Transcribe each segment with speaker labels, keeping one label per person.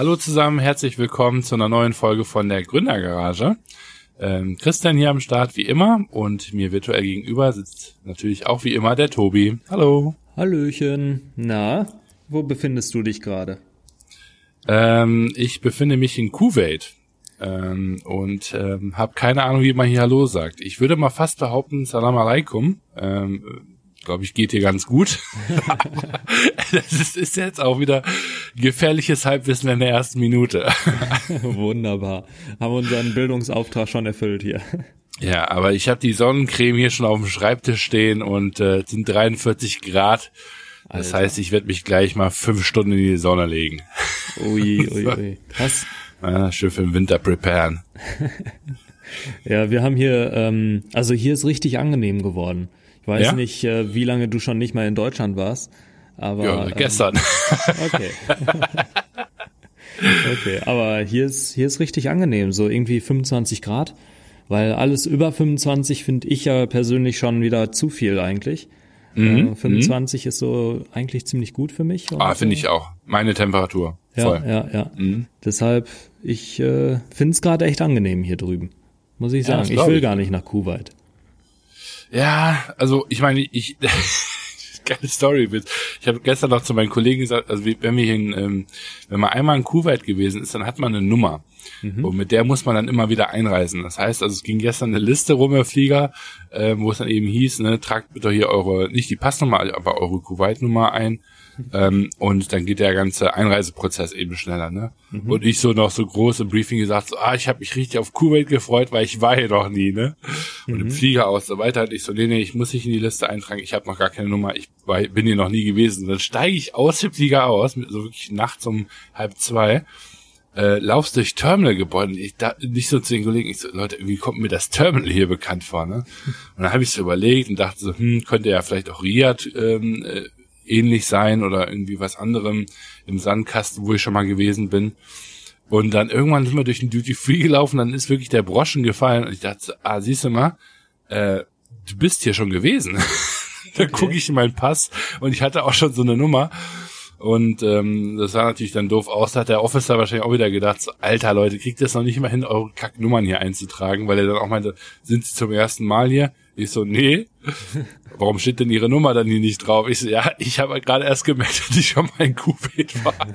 Speaker 1: Hallo zusammen, herzlich willkommen zu einer neuen Folge von der Gründergarage. Ähm, Christian hier am Start wie immer und mir virtuell gegenüber sitzt natürlich auch wie immer der Tobi. Hallo.
Speaker 2: Hallöchen. Na, wo befindest du dich gerade?
Speaker 1: Ähm, ich befinde mich in Kuwait ähm, und ähm, habe keine Ahnung, wie man hier Hallo sagt. Ich würde mal fast behaupten, Salam alaikum. Ähm, glaube ich, geht hier ganz gut. das ist, ist, jetzt auch wieder gefährliches Halbwissen in der ersten Minute.
Speaker 2: Wunderbar. Haben unseren Bildungsauftrag schon erfüllt hier.
Speaker 1: Ja, aber ich habe die Sonnencreme hier schon auf dem Schreibtisch stehen und äh, sind 43 Grad. Das Alter. heißt, ich werde mich gleich mal fünf Stunden in die Sonne legen.
Speaker 2: Ui, ui, ui.
Speaker 1: Was? Ja, schön für den Winter preparen.
Speaker 2: ja, wir haben hier, ähm, also hier ist richtig angenehm geworden. Ich weiß ja? nicht, äh, wie lange du schon nicht mal in Deutschland warst, aber
Speaker 1: ja, gestern. Ähm,
Speaker 2: okay. okay, aber hier ist hier ist richtig angenehm, so irgendwie 25 Grad, weil alles über 25 finde ich ja persönlich schon wieder zu viel eigentlich. Mhm. Äh, 25 mhm. ist so eigentlich ziemlich gut für mich.
Speaker 1: Ah, finde ich auch. Meine Temperatur.
Speaker 2: Ja, Voll. ja, ja. Mhm. Deshalb, ich äh, finde es gerade echt angenehm hier drüben. Muss ich sagen. Ja, ich will ich. gar nicht nach Kuwait.
Speaker 1: Ja, also ich meine, ich geile Story. Ich habe gestern noch zu meinen Kollegen gesagt, also wenn wir hier, in, ähm, wenn man einmal in Kuwait gewesen ist, dann hat man eine Nummer. Mhm. Und mit der muss man dann immer wieder einreisen. Das heißt, also es ging gestern eine Liste rum, Herr Flieger, äh, wo es dann eben hieß, ne, tragt bitte hier eure, nicht die Passnummer, aber eure Kuwait-Nummer ein. Ähm, und dann geht der ganze Einreiseprozess eben schneller, ne? Mhm. Und ich so noch so groß im Briefing gesagt, so, ah, ich habe mich richtig auf Kuwait gefreut, weil ich war hier noch nie, ne? Und mhm. im Flieger aus so weiter. Und ich so, nee, nee, ich muss nicht in die Liste eintragen, ich habe noch gar keine Nummer, ich war, bin hier noch nie gewesen. Und dann steige ich aus dem Flieger aus, mit so wirklich nachts um halb zwei äh, laufst durch Terminalgebäude. Ich da nicht so zu den Kollegen, ich so, Leute, wie kommt mir das Terminal hier bekannt vor, ne? Und dann habe ich so überlegt und dachte so, hm, könnte ja vielleicht auch Riyadh ähm, äh, ähnlich sein oder irgendwie was anderem im Sandkasten, wo ich schon mal gewesen bin. Und dann irgendwann sind wir durch den Duty Free gelaufen, dann ist wirklich der Broschen gefallen und ich dachte, ah, siehst du mal, äh, du bist hier schon gewesen. da okay. gucke ich in meinen Pass und ich hatte auch schon so eine Nummer. Und ähm, das sah natürlich dann doof aus. Da hat der Officer wahrscheinlich auch wieder gedacht, so, alter Leute, kriegt das noch nicht mal hin, eure Kacknummern hier einzutragen, weil er dann auch meinte, sind sie zum ersten Mal hier? Ich so, nee. Warum steht denn ihre Nummer dann hier nicht drauf? Ich so, ja, ich habe gerade erst gemerkt, dass ich schon mal in Kuwait war.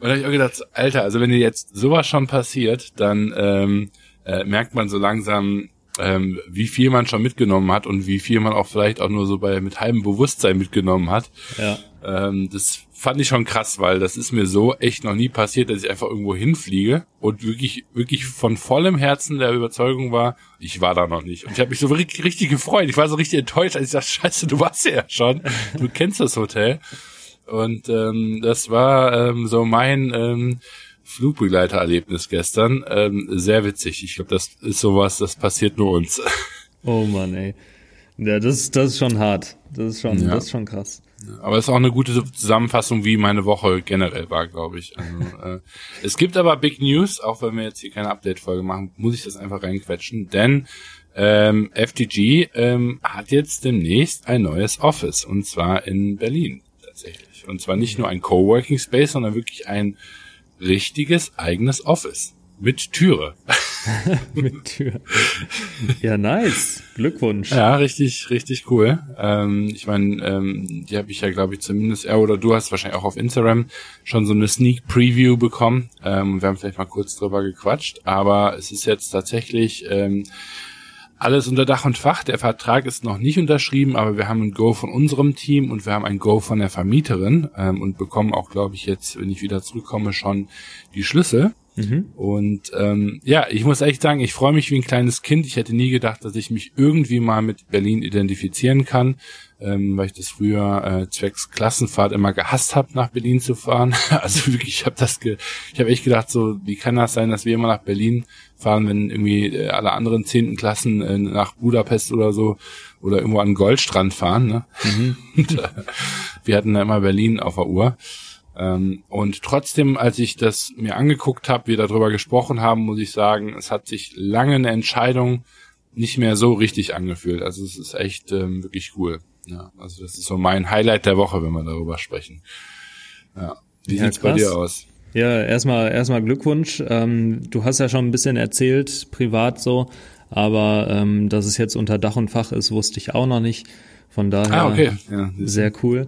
Speaker 1: Und da habe ich auch gedacht, Alter, also wenn dir jetzt sowas schon passiert, dann ähm, äh, merkt man so langsam, ähm, wie viel man schon mitgenommen hat und wie viel man auch vielleicht auch nur so bei mit halbem Bewusstsein mitgenommen hat. Ja. Ähm, das fand ich schon krass, weil das ist mir so echt noch nie passiert, dass ich einfach irgendwo hinfliege und wirklich, wirklich von vollem Herzen der Überzeugung war, ich war da noch nicht. Und ich habe mich so richtig, richtig gefreut. Ich war so richtig enttäuscht, als ich dachte, scheiße, du warst ja schon. Du kennst das Hotel. Und ähm, das war ähm, so mein ähm, Flugbegleitererlebnis gestern. Ähm, sehr witzig. Ich glaube, das ist sowas, das passiert nur uns.
Speaker 2: Oh Mann, ey. Ja, das, das ist schon hart. Das ist schon, ja. das ist schon krass.
Speaker 1: Aber es ist auch eine gute Zusammenfassung, wie meine Woche generell war, glaube ich. Also, äh, es gibt aber Big News, auch wenn wir jetzt hier keine Update-Folge machen, muss ich das einfach reinquetschen, denn ähm, FTG ähm, hat jetzt demnächst ein neues Office und zwar in Berlin tatsächlich. Und zwar nicht nur ein Coworking Space, sondern wirklich ein richtiges eigenes Office. Mit Türe.
Speaker 2: mit Tür. Ja, nice. Glückwunsch.
Speaker 1: Ja, richtig, richtig cool. Ähm, ich meine, ähm, die habe ich ja, glaube ich, zumindest, ja, oder du hast wahrscheinlich auch auf Instagram schon so eine Sneak Preview bekommen. Ähm, wir haben vielleicht mal kurz drüber gequatscht, aber es ist jetzt tatsächlich ähm, alles unter Dach und Fach. Der Vertrag ist noch nicht unterschrieben, aber wir haben ein Go von unserem Team und wir haben ein Go von der Vermieterin ähm, und bekommen auch, glaube ich, jetzt, wenn ich wieder zurückkomme, schon die Schlüssel. Mhm. Und ähm, ja, ich muss echt sagen, ich freue mich wie ein kleines Kind. Ich hätte nie gedacht, dass ich mich irgendwie mal mit Berlin identifizieren kann, ähm, weil ich das früher äh, zwecks Klassenfahrt immer gehasst habe, nach Berlin zu fahren. also wirklich, ich habe das, ge ich habe echt gedacht, so wie kann das sein, dass wir immer nach Berlin fahren, wenn irgendwie äh, alle anderen zehnten Klassen äh, nach Budapest oder so oder irgendwo an den Goldstrand fahren. Ne? Mhm. Und, äh, wir hatten da immer Berlin auf der Uhr. Ähm, und trotzdem, als ich das mir angeguckt habe, wir darüber gesprochen haben, muss ich sagen, es hat sich lange eine Entscheidung nicht mehr so richtig angefühlt. Also es ist echt ähm, wirklich cool. Ja, also das ist so mein Highlight der Woche, wenn wir darüber sprechen. Ja. Wie ja, sieht's krass. bei dir aus?
Speaker 2: Ja, erstmal erstmal Glückwunsch. Ähm, du hast ja schon ein bisschen erzählt, privat so, aber ähm, dass es jetzt unter Dach und Fach ist, wusste ich auch noch nicht. Von daher
Speaker 1: ah, okay. ja,
Speaker 2: sehr cool.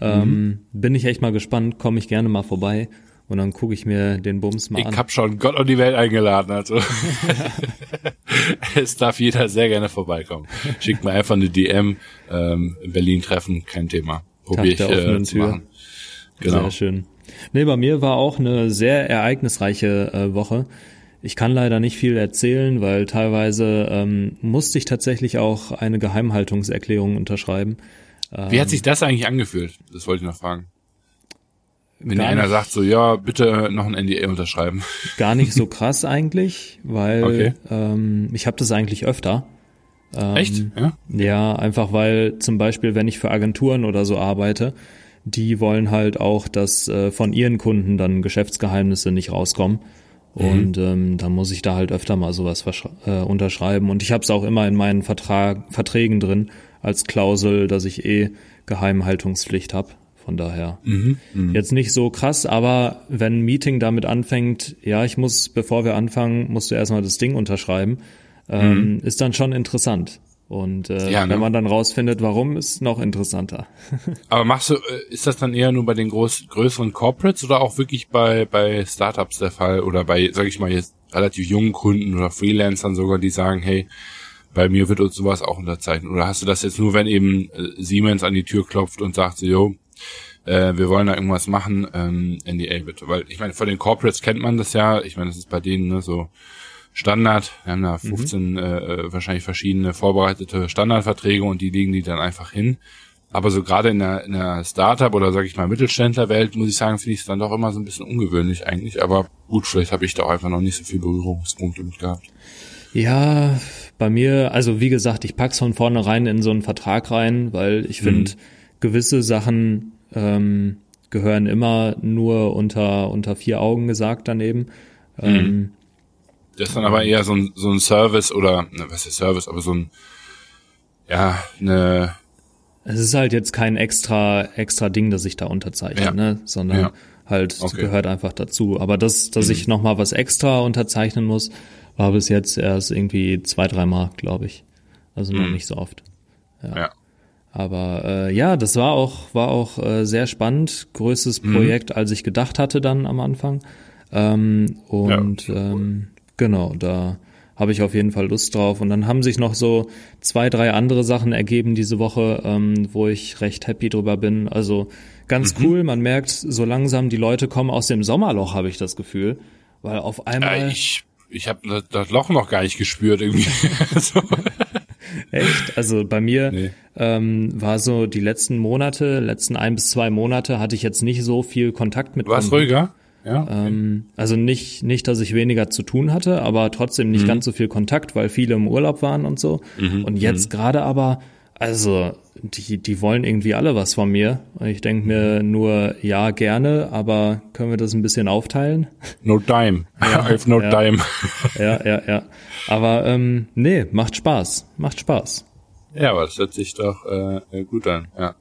Speaker 2: Ähm, mhm. Bin ich echt mal gespannt, komme ich gerne mal vorbei und dann gucke ich mir den Bums mal
Speaker 1: ich
Speaker 2: an.
Speaker 1: Ich habe schon Gott und die Welt eingeladen, also es darf jeder sehr gerne vorbeikommen. Schickt mir einfach eine DM, ähm, in Berlin treffen, kein Thema. Probier ich äh, zu machen.
Speaker 2: Genau. Sehr schön. Nee, bei mir war auch eine sehr ereignisreiche äh, Woche. Ich kann leider nicht viel erzählen, weil teilweise ähm, musste ich tatsächlich auch eine Geheimhaltungserklärung unterschreiben.
Speaker 1: Wie hat sich das eigentlich angefühlt? Das wollte ich noch fragen. Wenn dir einer sagt so, ja, bitte noch ein NDA unterschreiben.
Speaker 2: Gar nicht so krass eigentlich, weil okay. ähm, ich habe das eigentlich öfter.
Speaker 1: Ähm, Echt? Ja?
Speaker 2: Ja, einfach weil zum Beispiel, wenn ich für Agenturen oder so arbeite, die wollen halt auch, dass äh, von ihren Kunden dann Geschäftsgeheimnisse nicht rauskommen. Mhm. Und ähm, da muss ich da halt öfter mal sowas äh, unterschreiben. Und ich habe es auch immer in meinen Vertrag, Verträgen drin als Klausel, dass ich eh Geheimhaltungspflicht habe. Von daher mhm, mh. jetzt nicht so krass, aber wenn ein Meeting damit anfängt, ja, ich muss, bevor wir anfangen, musst du erstmal das Ding unterschreiben, ähm, mhm. ist dann schon interessant. Und äh, ja, ne? wenn man dann rausfindet, warum, ist noch interessanter.
Speaker 1: Aber machst du, äh, ist das dann eher nur bei den groß, größeren Corporates oder auch wirklich bei, bei Startups der Fall oder bei, sag ich mal, jetzt relativ jungen Kunden oder Freelancern sogar, die sagen, hey, bei mir wird uns sowas auch unterzeichnet. Oder hast du das jetzt nur, wenn eben äh, Siemens an die Tür klopft und sagt so, yo, äh, wir wollen da irgendwas machen, ähm, NDA bitte. Weil ich meine, von den Corporates kennt man das ja, ich meine, das ist bei denen ne, so Standard, wir haben da 15 mhm. äh, äh, wahrscheinlich verschiedene vorbereitete Standardverträge und die legen die dann einfach hin. Aber so gerade in der, in der Startup oder sag ich mal Mittelständlerwelt, muss ich sagen, finde ich es dann doch immer so ein bisschen ungewöhnlich eigentlich. Aber gut, vielleicht habe ich da auch einfach noch nicht so viel Berührungspunkte mit gehabt.
Speaker 2: Ja, bei mir, also wie gesagt, ich pack's von vornherein in so einen Vertrag rein, weil ich finde, mhm. gewisse Sachen ähm, gehören immer nur unter, unter vier Augen gesagt daneben. Mhm. Ähm,
Speaker 1: das ist dann aber eher so ein, so ein Service oder, ne, was ist Service, aber so ein, ja, eine.
Speaker 2: Es ist halt jetzt kein extra, extra Ding, das ich da unterzeichne, ja. ne, sondern ja. halt okay. gehört einfach dazu. Aber das, dass mhm. ich nochmal was extra unterzeichnen muss, war bis jetzt erst irgendwie zwei, dreimal, glaube ich. Also noch mhm. nicht so oft. Ja. ja. Aber äh, ja, das war auch, war auch äh, sehr spannend. Größtes mhm. Projekt, als ich gedacht hatte dann am Anfang. Ähm, und ja, ähm, genau, da habe ich auf jeden Fall Lust drauf. Und dann haben sich noch so zwei, drei andere Sachen ergeben diese Woche, ähm, wo ich recht happy drüber bin. Also ganz mhm. cool, man merkt so langsam, die Leute kommen aus dem Sommerloch, habe ich das Gefühl. Weil auf einmal.
Speaker 1: Ja, ich ich habe das Loch noch gar nicht gespürt irgendwie.
Speaker 2: Echt? Also bei mir nee. ähm, war so die letzten Monate, letzten ein bis zwei Monate hatte ich jetzt nicht so viel Kontakt mit.
Speaker 1: War es ruhiger?
Speaker 2: Ja. Okay. Ähm, also nicht, nicht, dass ich weniger zu tun hatte, aber trotzdem nicht mhm. ganz so viel Kontakt, weil viele im Urlaub waren und so. Mhm. Und jetzt mhm. gerade aber, also die, die wollen irgendwie alle was von mir. Ich denke mir nur, ja, gerne, aber können wir das ein bisschen aufteilen?
Speaker 1: No time. Ja, I have no
Speaker 2: ja,
Speaker 1: time.
Speaker 2: Ja, ja, ja. Aber ähm, nee, macht Spaß. Macht Spaß.
Speaker 1: Ja, aber das hört sich doch äh, gut an, ja.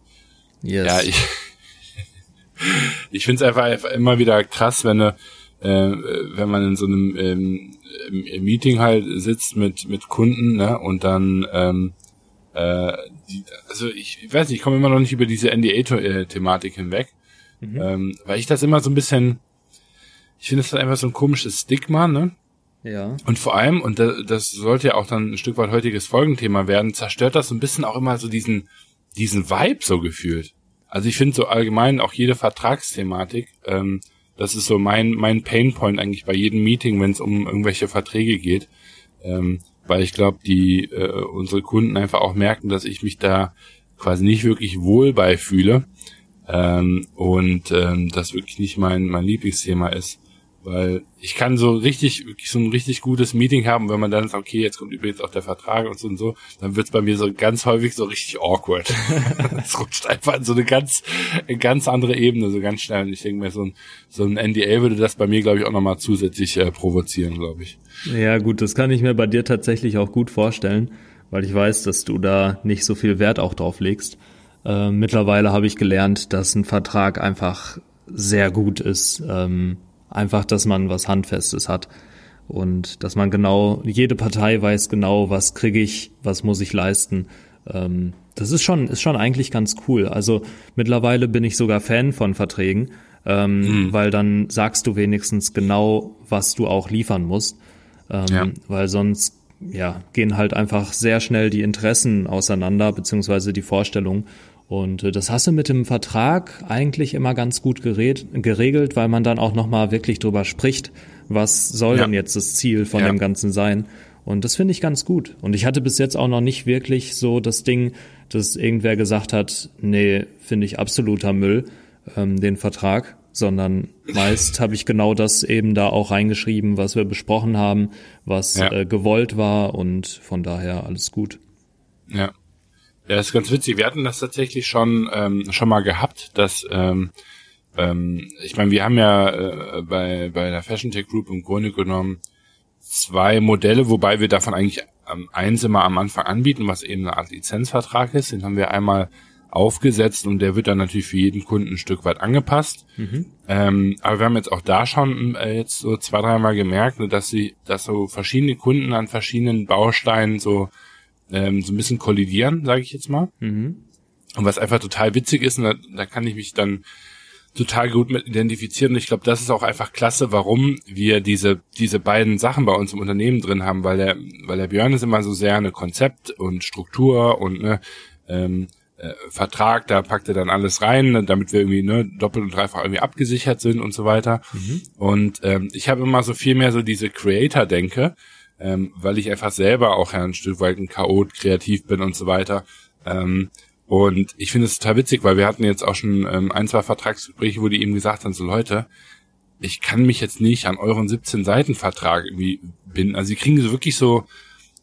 Speaker 1: Yes. Ja, ich, ich finde es einfach immer wieder krass, wenn du, äh, wenn man in so einem ähm, Meeting halt sitzt mit mit Kunden, ne, und dann ähm, äh, die, also ich, ich weiß nicht, ich komme immer noch nicht über diese NDA-Thematik hinweg, mhm. ähm, weil ich das immer so ein bisschen, ich finde, das ist einfach so ein komisches Stigma, ne?
Speaker 2: Ja.
Speaker 1: Und vor allem, und das sollte ja auch dann ein Stück weit heutiges Folgenthema werden, zerstört das so ein bisschen auch immer so diesen, diesen Vibe so gefühlt. Also ich finde so allgemein auch jede Vertragsthematik, ähm, das ist so mein, mein Painpoint eigentlich bei jedem Meeting, wenn es um irgendwelche Verträge geht. Ähm, weil ich glaube, die äh, unsere Kunden einfach auch merken, dass ich mich da quasi nicht wirklich wohl beifühle ähm, und ähm, das wirklich nicht mein mein Lieblingsthema ist. Weil ich kann so richtig, wirklich so ein richtig gutes Meeting haben, wenn man dann sagt, okay, jetzt kommt übrigens auch der Vertrag und so und so, dann wird's bei mir so ganz häufig so richtig awkward. Es rutscht einfach in so eine ganz, eine ganz andere Ebene, so ganz schnell. Und ich denke mir, so ein, so ein NDA würde das bei mir, glaube ich, auch nochmal zusätzlich äh, provozieren, glaube ich.
Speaker 2: Ja, gut, das kann ich mir bei dir tatsächlich auch gut vorstellen, weil ich weiß, dass du da nicht so viel Wert auch drauf legst. Äh, mittlerweile habe ich gelernt, dass ein Vertrag einfach sehr gut ist, ähm, einfach, dass man was Handfestes hat und dass man genau, jede Partei weiß genau, was kriege ich, was muss ich leisten. Ähm, das ist schon, ist schon eigentlich ganz cool. Also mittlerweile bin ich sogar Fan von Verträgen, ähm, mhm. weil dann sagst du wenigstens genau, was du auch liefern musst. Ähm, ja. Weil sonst ja, gehen halt einfach sehr schnell die Interessen auseinander, beziehungsweise die Vorstellungen. Und äh, das hast du mit dem Vertrag eigentlich immer ganz gut geregelt, weil man dann auch nochmal wirklich drüber spricht, was soll ja. denn jetzt das Ziel von ja. dem Ganzen sein. Und das finde ich ganz gut. Und ich hatte bis jetzt auch noch nicht wirklich so das Ding, dass irgendwer gesagt hat, nee, finde ich absoluter Müll, ähm, den Vertrag, sondern meist habe ich genau das eben da auch reingeschrieben, was wir besprochen haben, was ja. äh, gewollt war und von daher alles gut.
Speaker 1: Ja. Ja, ist ganz witzig. Wir hatten das tatsächlich schon ähm, schon mal gehabt, dass ähm, ähm, ich meine, wir haben ja äh, bei bei der Fashion Tech Group im Grunde genommen zwei Modelle, wobei wir davon eigentlich ähm, eins immer am Anfang anbieten, was eben eine Art Lizenzvertrag ist. Den haben wir einmal aufgesetzt und der wird dann natürlich für jeden Kunden ein Stück weit angepasst. Mhm. Ähm, aber wir haben jetzt auch da schon äh, jetzt so zwei, dreimal gemerkt, ne, dass sie, dass so verschiedene Kunden an verschiedenen Bausteinen so ähm, so ein bisschen kollidieren, sage ich jetzt mal. Mhm. Und was einfach total witzig ist, und da, da kann ich mich dann total gut mit identifizieren. Und ich glaube, das ist auch einfach klasse, warum wir diese, diese beiden Sachen bei uns im Unternehmen drin haben, weil der, weil der Björn ist immer so sehr eine Konzept und Struktur und ne, ähm, äh, Vertrag, da packt er dann alles rein, ne, damit wir irgendwie ne, doppelt und dreifach irgendwie abgesichert sind und so weiter. Mhm. Und ähm, ich habe immer so viel mehr so diese Creator-Denke, ähm, weil ich einfach selber auch ja ein Stück weit ein Chaot, kreativ bin und so weiter. Ähm, und ich finde es total witzig, weil wir hatten jetzt auch schon ähm, ein, zwei Vertragsgespräche, wo die eben gesagt haben, so Leute, ich kann mich jetzt nicht an euren 17 Seiten Vertrag irgendwie binden. Also sie kriegen so wirklich so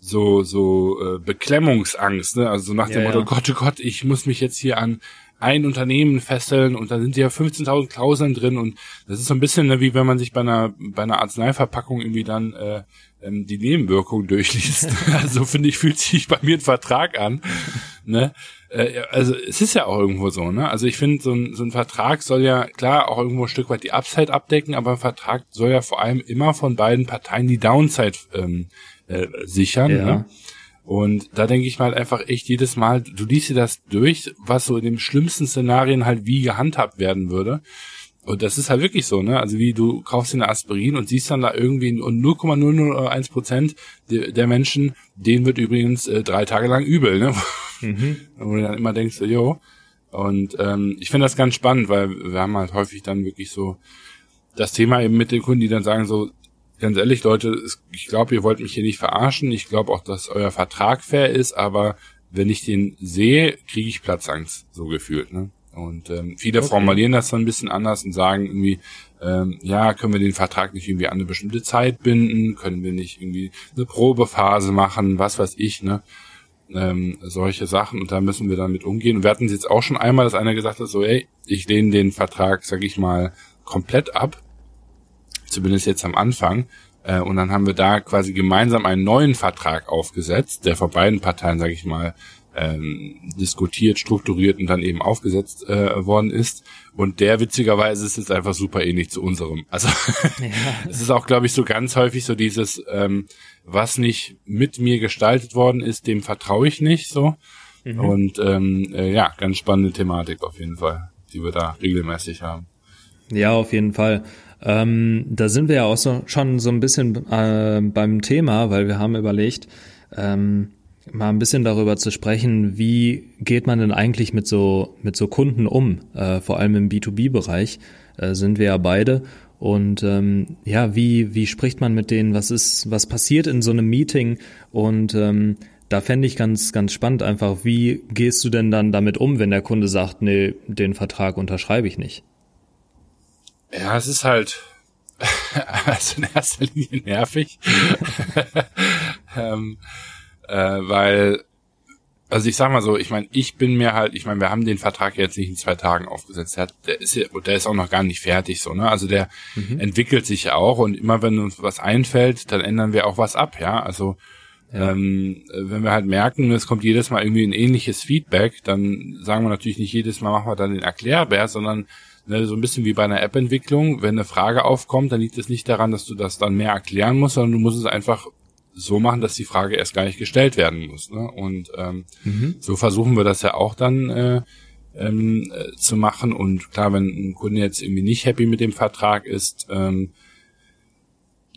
Speaker 1: so so äh, Beklemmungsangst, ne? Also so nach ja, dem Motto, ja. Gott, oh Gott, ich muss mich jetzt hier an ein Unternehmen fesseln und da sind ja 15.000 Klauseln drin und das ist so ein bisschen ne, wie wenn man sich bei einer bei einer Arzneiverpackung irgendwie dann äh, ähm, die Nebenwirkung durchliest. also finde ich fühlt sich bei mir ein Vertrag an, ne? Äh, also es ist ja auch irgendwo so, ne? Also ich finde, so ein, so ein Vertrag soll ja klar auch irgendwo ein Stück weit die Upside abdecken, aber ein Vertrag soll ja vor allem immer von beiden Parteien die Downside ähm, äh, sichern. Ja. Ne? Und da denke ich mal einfach echt jedes Mal, du liest dir das durch, was so in den schlimmsten Szenarien halt wie gehandhabt werden würde. Und das ist halt wirklich so, ne? Also wie du kaufst dir eine Aspirin und siehst dann da irgendwie 0,001 Prozent der Menschen, denen wird übrigens äh, drei Tage lang übel, ne? Mhm. Wo du dann immer denkst, jo. Und ähm, ich finde das ganz spannend, weil wir haben halt häufig dann wirklich so das Thema eben mit den Kunden, die dann sagen so, ganz ehrlich, Leute, ich glaube, ihr wollt mich hier nicht verarschen. Ich glaube auch, dass euer Vertrag fair ist, aber wenn ich den sehe, kriege ich Platzangst, so gefühlt, ne? Und ähm, viele okay. formulieren das so ein bisschen anders und sagen irgendwie, ähm, ja, können wir den Vertrag nicht irgendwie an eine bestimmte Zeit binden, können wir nicht irgendwie eine Probephase machen, was weiß ich, ne? Ähm, solche Sachen und da müssen wir damit umgehen. Und wir hatten es jetzt auch schon einmal, dass einer gesagt hat, so, ey, ich lehne den Vertrag, sag ich mal, komplett ab, zumindest jetzt am Anfang. Äh, und dann haben wir da quasi gemeinsam einen neuen Vertrag aufgesetzt, der von beiden Parteien, sag ich mal, ähm, diskutiert, strukturiert und dann eben aufgesetzt äh, worden ist. Und der witzigerweise ist jetzt einfach super ähnlich zu unserem. Also ja. es ist auch, glaube ich, so ganz häufig so dieses, ähm, was nicht mit mir gestaltet worden ist, dem vertraue ich nicht so. Mhm. Und ähm, äh, ja, ganz spannende Thematik auf jeden Fall, die wir da regelmäßig haben.
Speaker 2: Ja, auf jeden Fall. Ähm, da sind wir ja auch so, schon so ein bisschen äh, beim Thema, weil wir haben überlegt, ähm, mal ein bisschen darüber zu sprechen, wie geht man denn eigentlich mit so mit so Kunden um? Äh, vor allem im B2B-Bereich äh, sind wir ja beide. Und ähm, ja, wie wie spricht man mit denen? Was ist was passiert in so einem Meeting? Und ähm, da fände ich ganz ganz spannend einfach, wie gehst du denn dann damit um, wenn der Kunde sagt, nee, den Vertrag unterschreibe ich nicht?
Speaker 1: Ja, es ist halt also in erster Linie nervig. ähm, äh, weil, also ich sag mal so, ich meine, ich bin mir halt, ich meine, wir haben den Vertrag jetzt nicht in zwei Tagen aufgesetzt. Der, hat, der ist ja, der ist auch noch gar nicht fertig, so, ne? Also der mhm. entwickelt sich ja auch und immer wenn uns was einfällt, dann ändern wir auch was ab, ja. Also ja. Ähm, wenn wir halt merken, es kommt jedes Mal irgendwie ein ähnliches Feedback, dann sagen wir natürlich nicht jedes Mal machen wir dann den Erklärbär, sondern ne, so ein bisschen wie bei einer App-Entwicklung, wenn eine Frage aufkommt, dann liegt es nicht daran, dass du das dann mehr erklären musst, sondern du musst es einfach so machen, dass die Frage erst gar nicht gestellt werden muss. Ne? Und ähm, mhm. so versuchen wir das ja auch dann äh, ähm, äh, zu machen. Und klar, wenn ein Kunde jetzt irgendwie nicht happy mit dem Vertrag ist, ähm,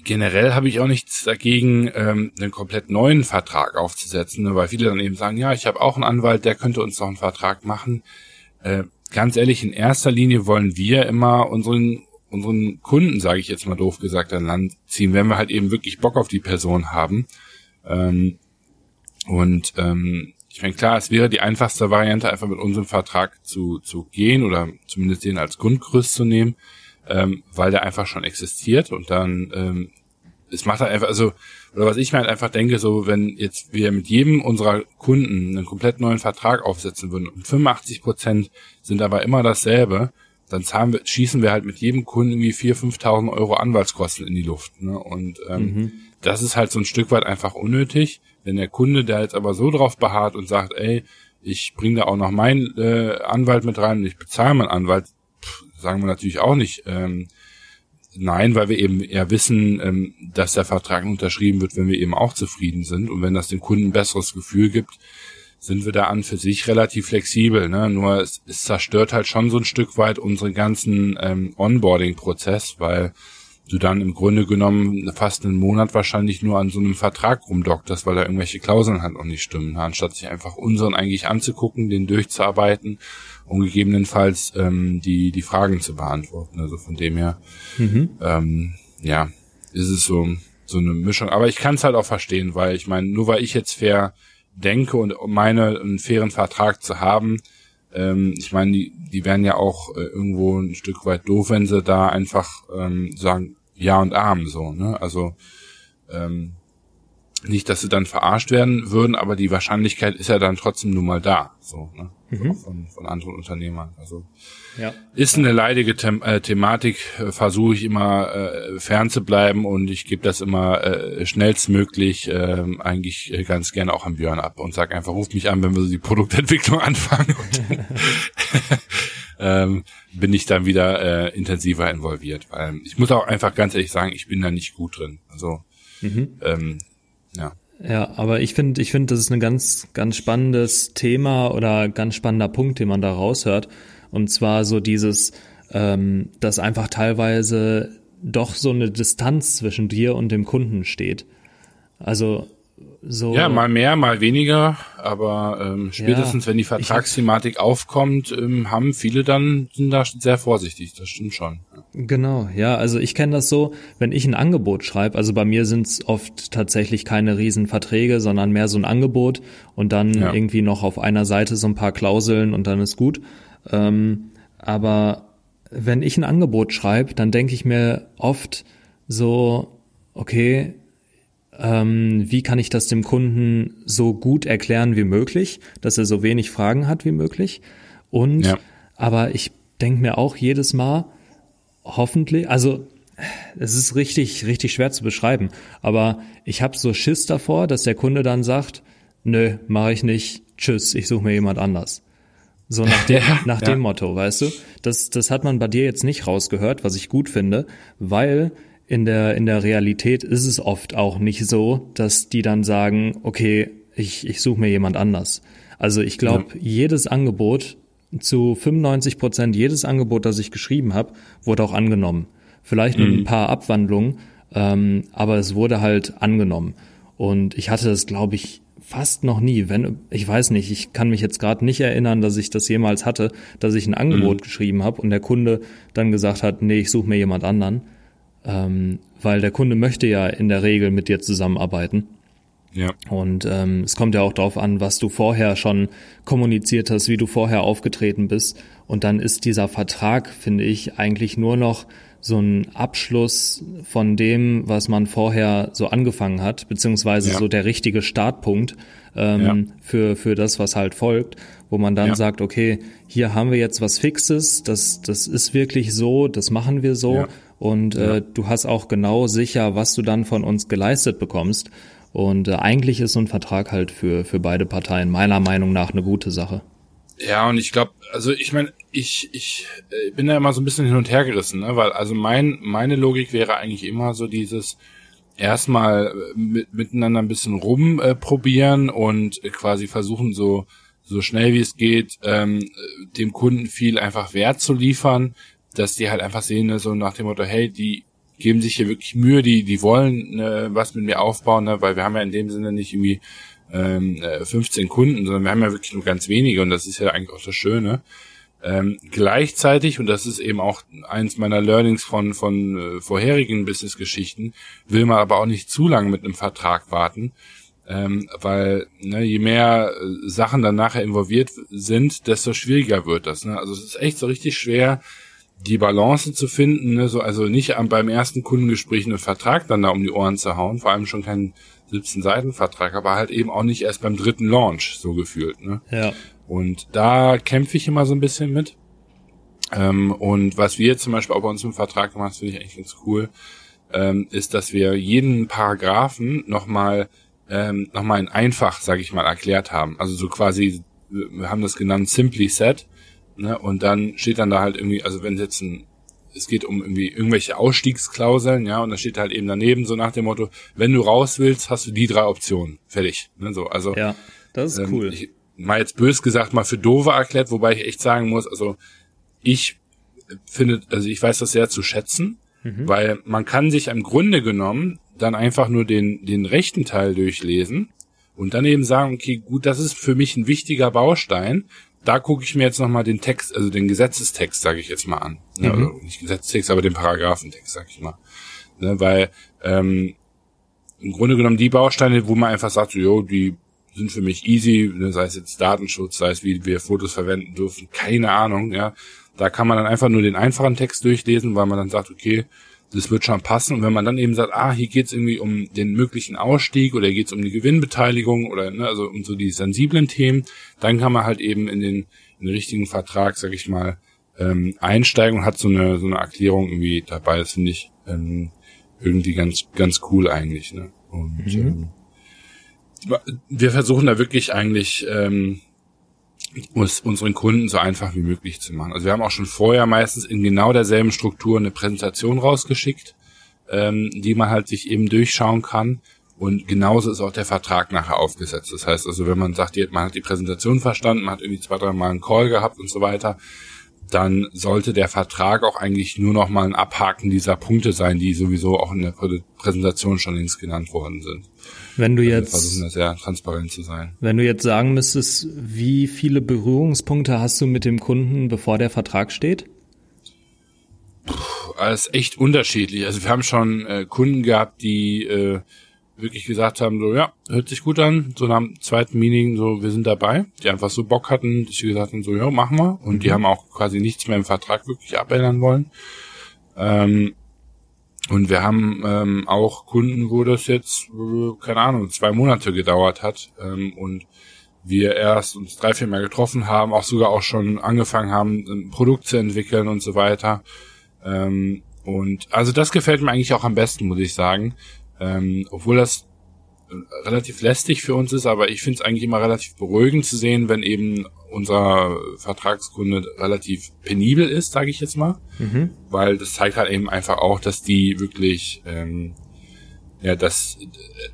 Speaker 1: generell habe ich auch nichts dagegen, ähm, einen komplett neuen Vertrag aufzusetzen, ne? weil viele dann eben sagen, ja, ich habe auch einen Anwalt, der könnte uns doch einen Vertrag machen. Äh, ganz ehrlich, in erster Linie wollen wir immer unseren unseren Kunden, sage ich jetzt mal doof gesagt, an Land ziehen, wenn wir halt eben wirklich Bock auf die Person haben. Ähm, und ähm, ich meine, klar, es wäre die einfachste Variante, einfach mit unserem Vertrag zu, zu gehen oder zumindest den als Grundgerüst zu nehmen, ähm, weil der einfach schon existiert und dann ähm, es macht halt einfach, also, oder was ich mir halt einfach denke, so, wenn jetzt wir mit jedem unserer Kunden einen komplett neuen Vertrag aufsetzen würden und 85 Prozent sind aber immer dasselbe, dann zahlen wir, schießen wir halt mit jedem Kunden irgendwie 4.000, 5.000 Euro Anwaltskosten in die Luft. Ne? Und ähm, mhm. das ist halt so ein Stück weit einfach unnötig. Wenn der Kunde, der jetzt aber so drauf beharrt und sagt, ey, ich bringe da auch noch meinen äh, Anwalt mit rein und ich bezahle meinen Anwalt, pff, sagen wir natürlich auch nicht ähm, nein, weil wir eben eher wissen, ähm, dass der Vertrag unterschrieben wird, wenn wir eben auch zufrieden sind. Und wenn das dem Kunden ein besseres Gefühl gibt, sind wir da an für sich relativ flexibel. Ne? Nur es, es zerstört halt schon so ein Stück weit unseren ganzen ähm, Onboarding-Prozess, weil du dann im Grunde genommen fast einen Monat wahrscheinlich nur an so einem Vertrag rumdokterst, weil da irgendwelche Klauseln halt auch nicht stimmen. Anstatt sich einfach unseren eigentlich anzugucken, den durchzuarbeiten und gegebenenfalls ähm, die, die Fragen zu beantworten. Also von dem her, mhm. ähm, ja, ist es so, so eine Mischung. Aber ich kann es halt auch verstehen, weil ich meine, nur weil ich jetzt fair denke und meine einen fairen Vertrag zu haben. Ähm, ich meine, die, die wären ja auch äh, irgendwo ein Stück weit doof, wenn sie da einfach ähm, sagen Ja und Arm so. Ne? Also ähm, nicht, dass sie dann verarscht werden würden, aber die Wahrscheinlichkeit ist ja dann trotzdem nun mal da, so ne? Mhm. Von, von anderen Unternehmern. Also ja. ist eine leidige The äh, Thematik, äh, versuche ich immer äh, fernzubleiben und ich gebe das immer äh, schnellstmöglich äh, eigentlich äh, ganz gerne auch an Björn ab und sag einfach, ruft mich an, wenn wir so die Produktentwicklung anfangen. Und ähm, bin ich dann wieder äh, intensiver involviert. Weil ich muss auch einfach ganz ehrlich sagen, ich bin da nicht gut drin. Also mhm. ähm, ja.
Speaker 2: Ja, aber ich finde, ich finde, das ist ein ganz, ganz spannendes Thema oder ganz spannender Punkt, den man da raushört. Und zwar so dieses, ähm, dass einfach teilweise doch so eine Distanz zwischen dir und dem Kunden steht. Also so.
Speaker 1: Ja, mal mehr, mal weniger, aber ähm, spätestens ja, wenn die Vertragsthematik aufkommt, ähm, haben viele dann sind da sehr vorsichtig, das stimmt schon.
Speaker 2: Genau, ja, also ich kenne das so, wenn ich ein Angebot schreibe, also bei mir sind es oft tatsächlich keine Riesenverträge, sondern mehr so ein Angebot und dann ja. irgendwie noch auf einer Seite so ein paar Klauseln und dann ist gut. Ähm, aber wenn ich ein Angebot schreibe, dann denke ich mir oft so, okay, ähm, wie kann ich das dem Kunden so gut erklären wie möglich, dass er so wenig Fragen hat wie möglich. Und ja. aber ich denke mir auch jedes Mal, hoffentlich, also es ist richtig, richtig schwer zu beschreiben, aber ich habe so Schiss davor, dass der Kunde dann sagt, nö, mache ich nicht, tschüss, ich suche mir jemand anders. So nach, dem, ja, nach ja. dem Motto, weißt du? Das, das hat man bei dir jetzt nicht rausgehört, was ich gut finde, weil in der, in der Realität ist es oft auch nicht so, dass die dann sagen, okay, ich, ich suche mir jemand anders. Also ich glaube, ja. jedes Angebot, zu 95 Prozent jedes Angebot, das ich geschrieben habe, wurde auch angenommen. Vielleicht mit mhm. ein paar Abwandlungen, ähm, aber es wurde halt angenommen. Und ich hatte das, glaube ich, fast noch nie. Wenn ich weiß nicht, ich kann mich jetzt gerade nicht erinnern, dass ich das jemals hatte, dass ich ein Angebot mhm. geschrieben habe und der Kunde dann gesagt hat, nee, ich suche mir jemand anderen ähm, weil der Kunde möchte ja in der Regel mit dir zusammenarbeiten. Ja. Und ähm, es kommt ja auch darauf an, was du vorher schon kommuniziert hast, wie du vorher aufgetreten bist. Und dann ist dieser Vertrag, finde ich, eigentlich nur noch so ein Abschluss von dem, was man vorher so angefangen hat, beziehungsweise ja. so der richtige Startpunkt ähm, ja. für, für das, was halt folgt, wo man dann ja. sagt, okay, hier haben wir jetzt was Fixes, das, das ist wirklich so, das machen wir so und ja. äh, du hast auch genau sicher, was du dann von uns geleistet bekommst. Und äh, eigentlich ist so ein Vertrag halt für, für beide Parteien meiner Meinung nach eine gute Sache.
Speaker 1: Ja, und ich glaube, also ich meine, ich, ich äh, bin da immer so ein bisschen hin und her gerissen, ne? weil also mein, meine Logik wäre eigentlich immer so dieses erstmal äh, mit, miteinander ein bisschen rumprobieren äh, und quasi versuchen so so schnell wie es geht ähm, dem Kunden viel einfach Wert zu liefern, dass die halt einfach sehen, ne, so nach dem Motto, hey, die geben sich hier wirklich Mühe, die die wollen ne, was mit mir aufbauen, ne, weil wir haben ja in dem Sinne nicht irgendwie ähm, 15 Kunden, sondern wir haben ja wirklich nur ganz wenige und das ist ja eigentlich auch das Schöne. Ähm, gleichzeitig, und das ist eben auch eins meiner Learnings von, von äh, vorherigen Business-Geschichten, will man aber auch nicht zu lange mit einem Vertrag warten, ähm, weil ne, je mehr äh, Sachen dann nachher involviert sind, desto schwieriger wird das. Ne? Also es ist echt so richtig schwer, die Balance zu finden, ne? so, also nicht am, beim ersten Kundengespräch einen Vertrag dann da um die Ohren zu hauen, vor allem schon keinen 17 Seiten Vertrag, aber halt eben auch nicht erst beim dritten Launch so gefühlt. Ne?
Speaker 2: Ja.
Speaker 1: Und da kämpfe ich immer so ein bisschen mit. Ähm, und was wir zum Beispiel auch bei uns im Vertrag gemacht haben, finde ich eigentlich ganz cool, ähm, ist, dass wir jeden Paragraphen nochmal ähm, noch in einfach, sage ich mal, erklärt haben. Also so quasi, wir haben das genannt Simply Set. Ne? Und dann steht dann da halt irgendwie, also wenn jetzt ein es geht um irgendwie irgendwelche Ausstiegsklauseln, ja, und da steht halt eben daneben so nach dem Motto, wenn du raus willst, hast du die drei Optionen. Fertig. Ne, so, also
Speaker 2: ja, das ist ähm, cool.
Speaker 1: Ich, mal jetzt bös gesagt, mal für doofe erklärt, wobei ich echt sagen muss, also ich finde, also ich weiß das sehr zu schätzen, mhm. weil man kann sich im Grunde genommen dann einfach nur den, den rechten Teil durchlesen und dann eben sagen, okay, gut, das ist für mich ein wichtiger Baustein. Da gucke ich mir jetzt nochmal den Text, also den Gesetzestext, sage ich jetzt mal an. Mhm. also nicht Gesetzestext, aber den Paragraphentext, sage ich mal. Ne, weil ähm, im Grunde genommen die Bausteine, wo man einfach sagt, so, jo, die sind für mich easy, ne, sei es jetzt Datenschutz, sei es wie wir Fotos verwenden dürfen, keine Ahnung, ja. Da kann man dann einfach nur den einfachen Text durchlesen, weil man dann sagt, okay, das wird schon passen. Und wenn man dann eben sagt, ah, hier geht's irgendwie um den möglichen Ausstieg oder geht's um die Gewinnbeteiligung oder ne, also um so die sensiblen Themen, dann kann man halt eben in den, in den richtigen Vertrag, sag ich mal, ähm, einsteigen und hat so eine so eine Erklärung irgendwie dabei. Das finde ich ähm, irgendwie ganz ganz cool eigentlich. Ne? Und mhm. ähm, wir versuchen da wirklich eigentlich ähm, uns unseren Kunden so einfach wie möglich zu machen. Also wir haben auch schon vorher meistens in genau derselben Struktur eine Präsentation rausgeschickt, ähm, die man halt sich eben durchschauen kann. Und genauso ist auch der Vertrag nachher aufgesetzt. Das heißt also, wenn man sagt, man hat die Präsentation verstanden, man hat irgendwie zwei, drei Mal einen Call gehabt und so weiter, dann sollte der Vertrag auch eigentlich nur noch mal ein Abhaken dieser Punkte sein, die sowieso auch in der Präsentation schon längst genannt worden sind.
Speaker 2: Wenn du jetzt
Speaker 1: Wir versuchen, sehr transparent zu sein.
Speaker 2: Wenn du jetzt sagen müsstest, wie viele Berührungspunkte hast du mit dem Kunden, bevor der Vertrag steht?
Speaker 1: Puh, alles echt unterschiedlich. Also wir haben schon äh, Kunden gehabt, die äh, wirklich gesagt haben, so, ja, hört sich gut an, so nach dem zweiten Meeting, so, wir sind dabei, die einfach so Bock hatten, dass sie gesagt haben, so, ja, machen wir, und mhm. die haben auch quasi nichts mehr im Vertrag wirklich abändern wollen. Ähm, und wir haben ähm, auch Kunden, wo das jetzt, keine Ahnung, zwei Monate gedauert hat, ähm, und wir erst uns drei, vier Mal getroffen haben, auch sogar auch schon angefangen haben, ein Produkt zu entwickeln und so weiter. Ähm, und also das gefällt mir eigentlich auch am besten, muss ich sagen, ähm, obwohl das relativ lästig für uns ist, aber ich finde es eigentlich immer relativ beruhigend zu sehen, wenn eben unser Vertragskunde relativ penibel ist, sage ich jetzt mal, mhm. weil das zeigt halt eben einfach auch, dass die wirklich, ähm, ja, dass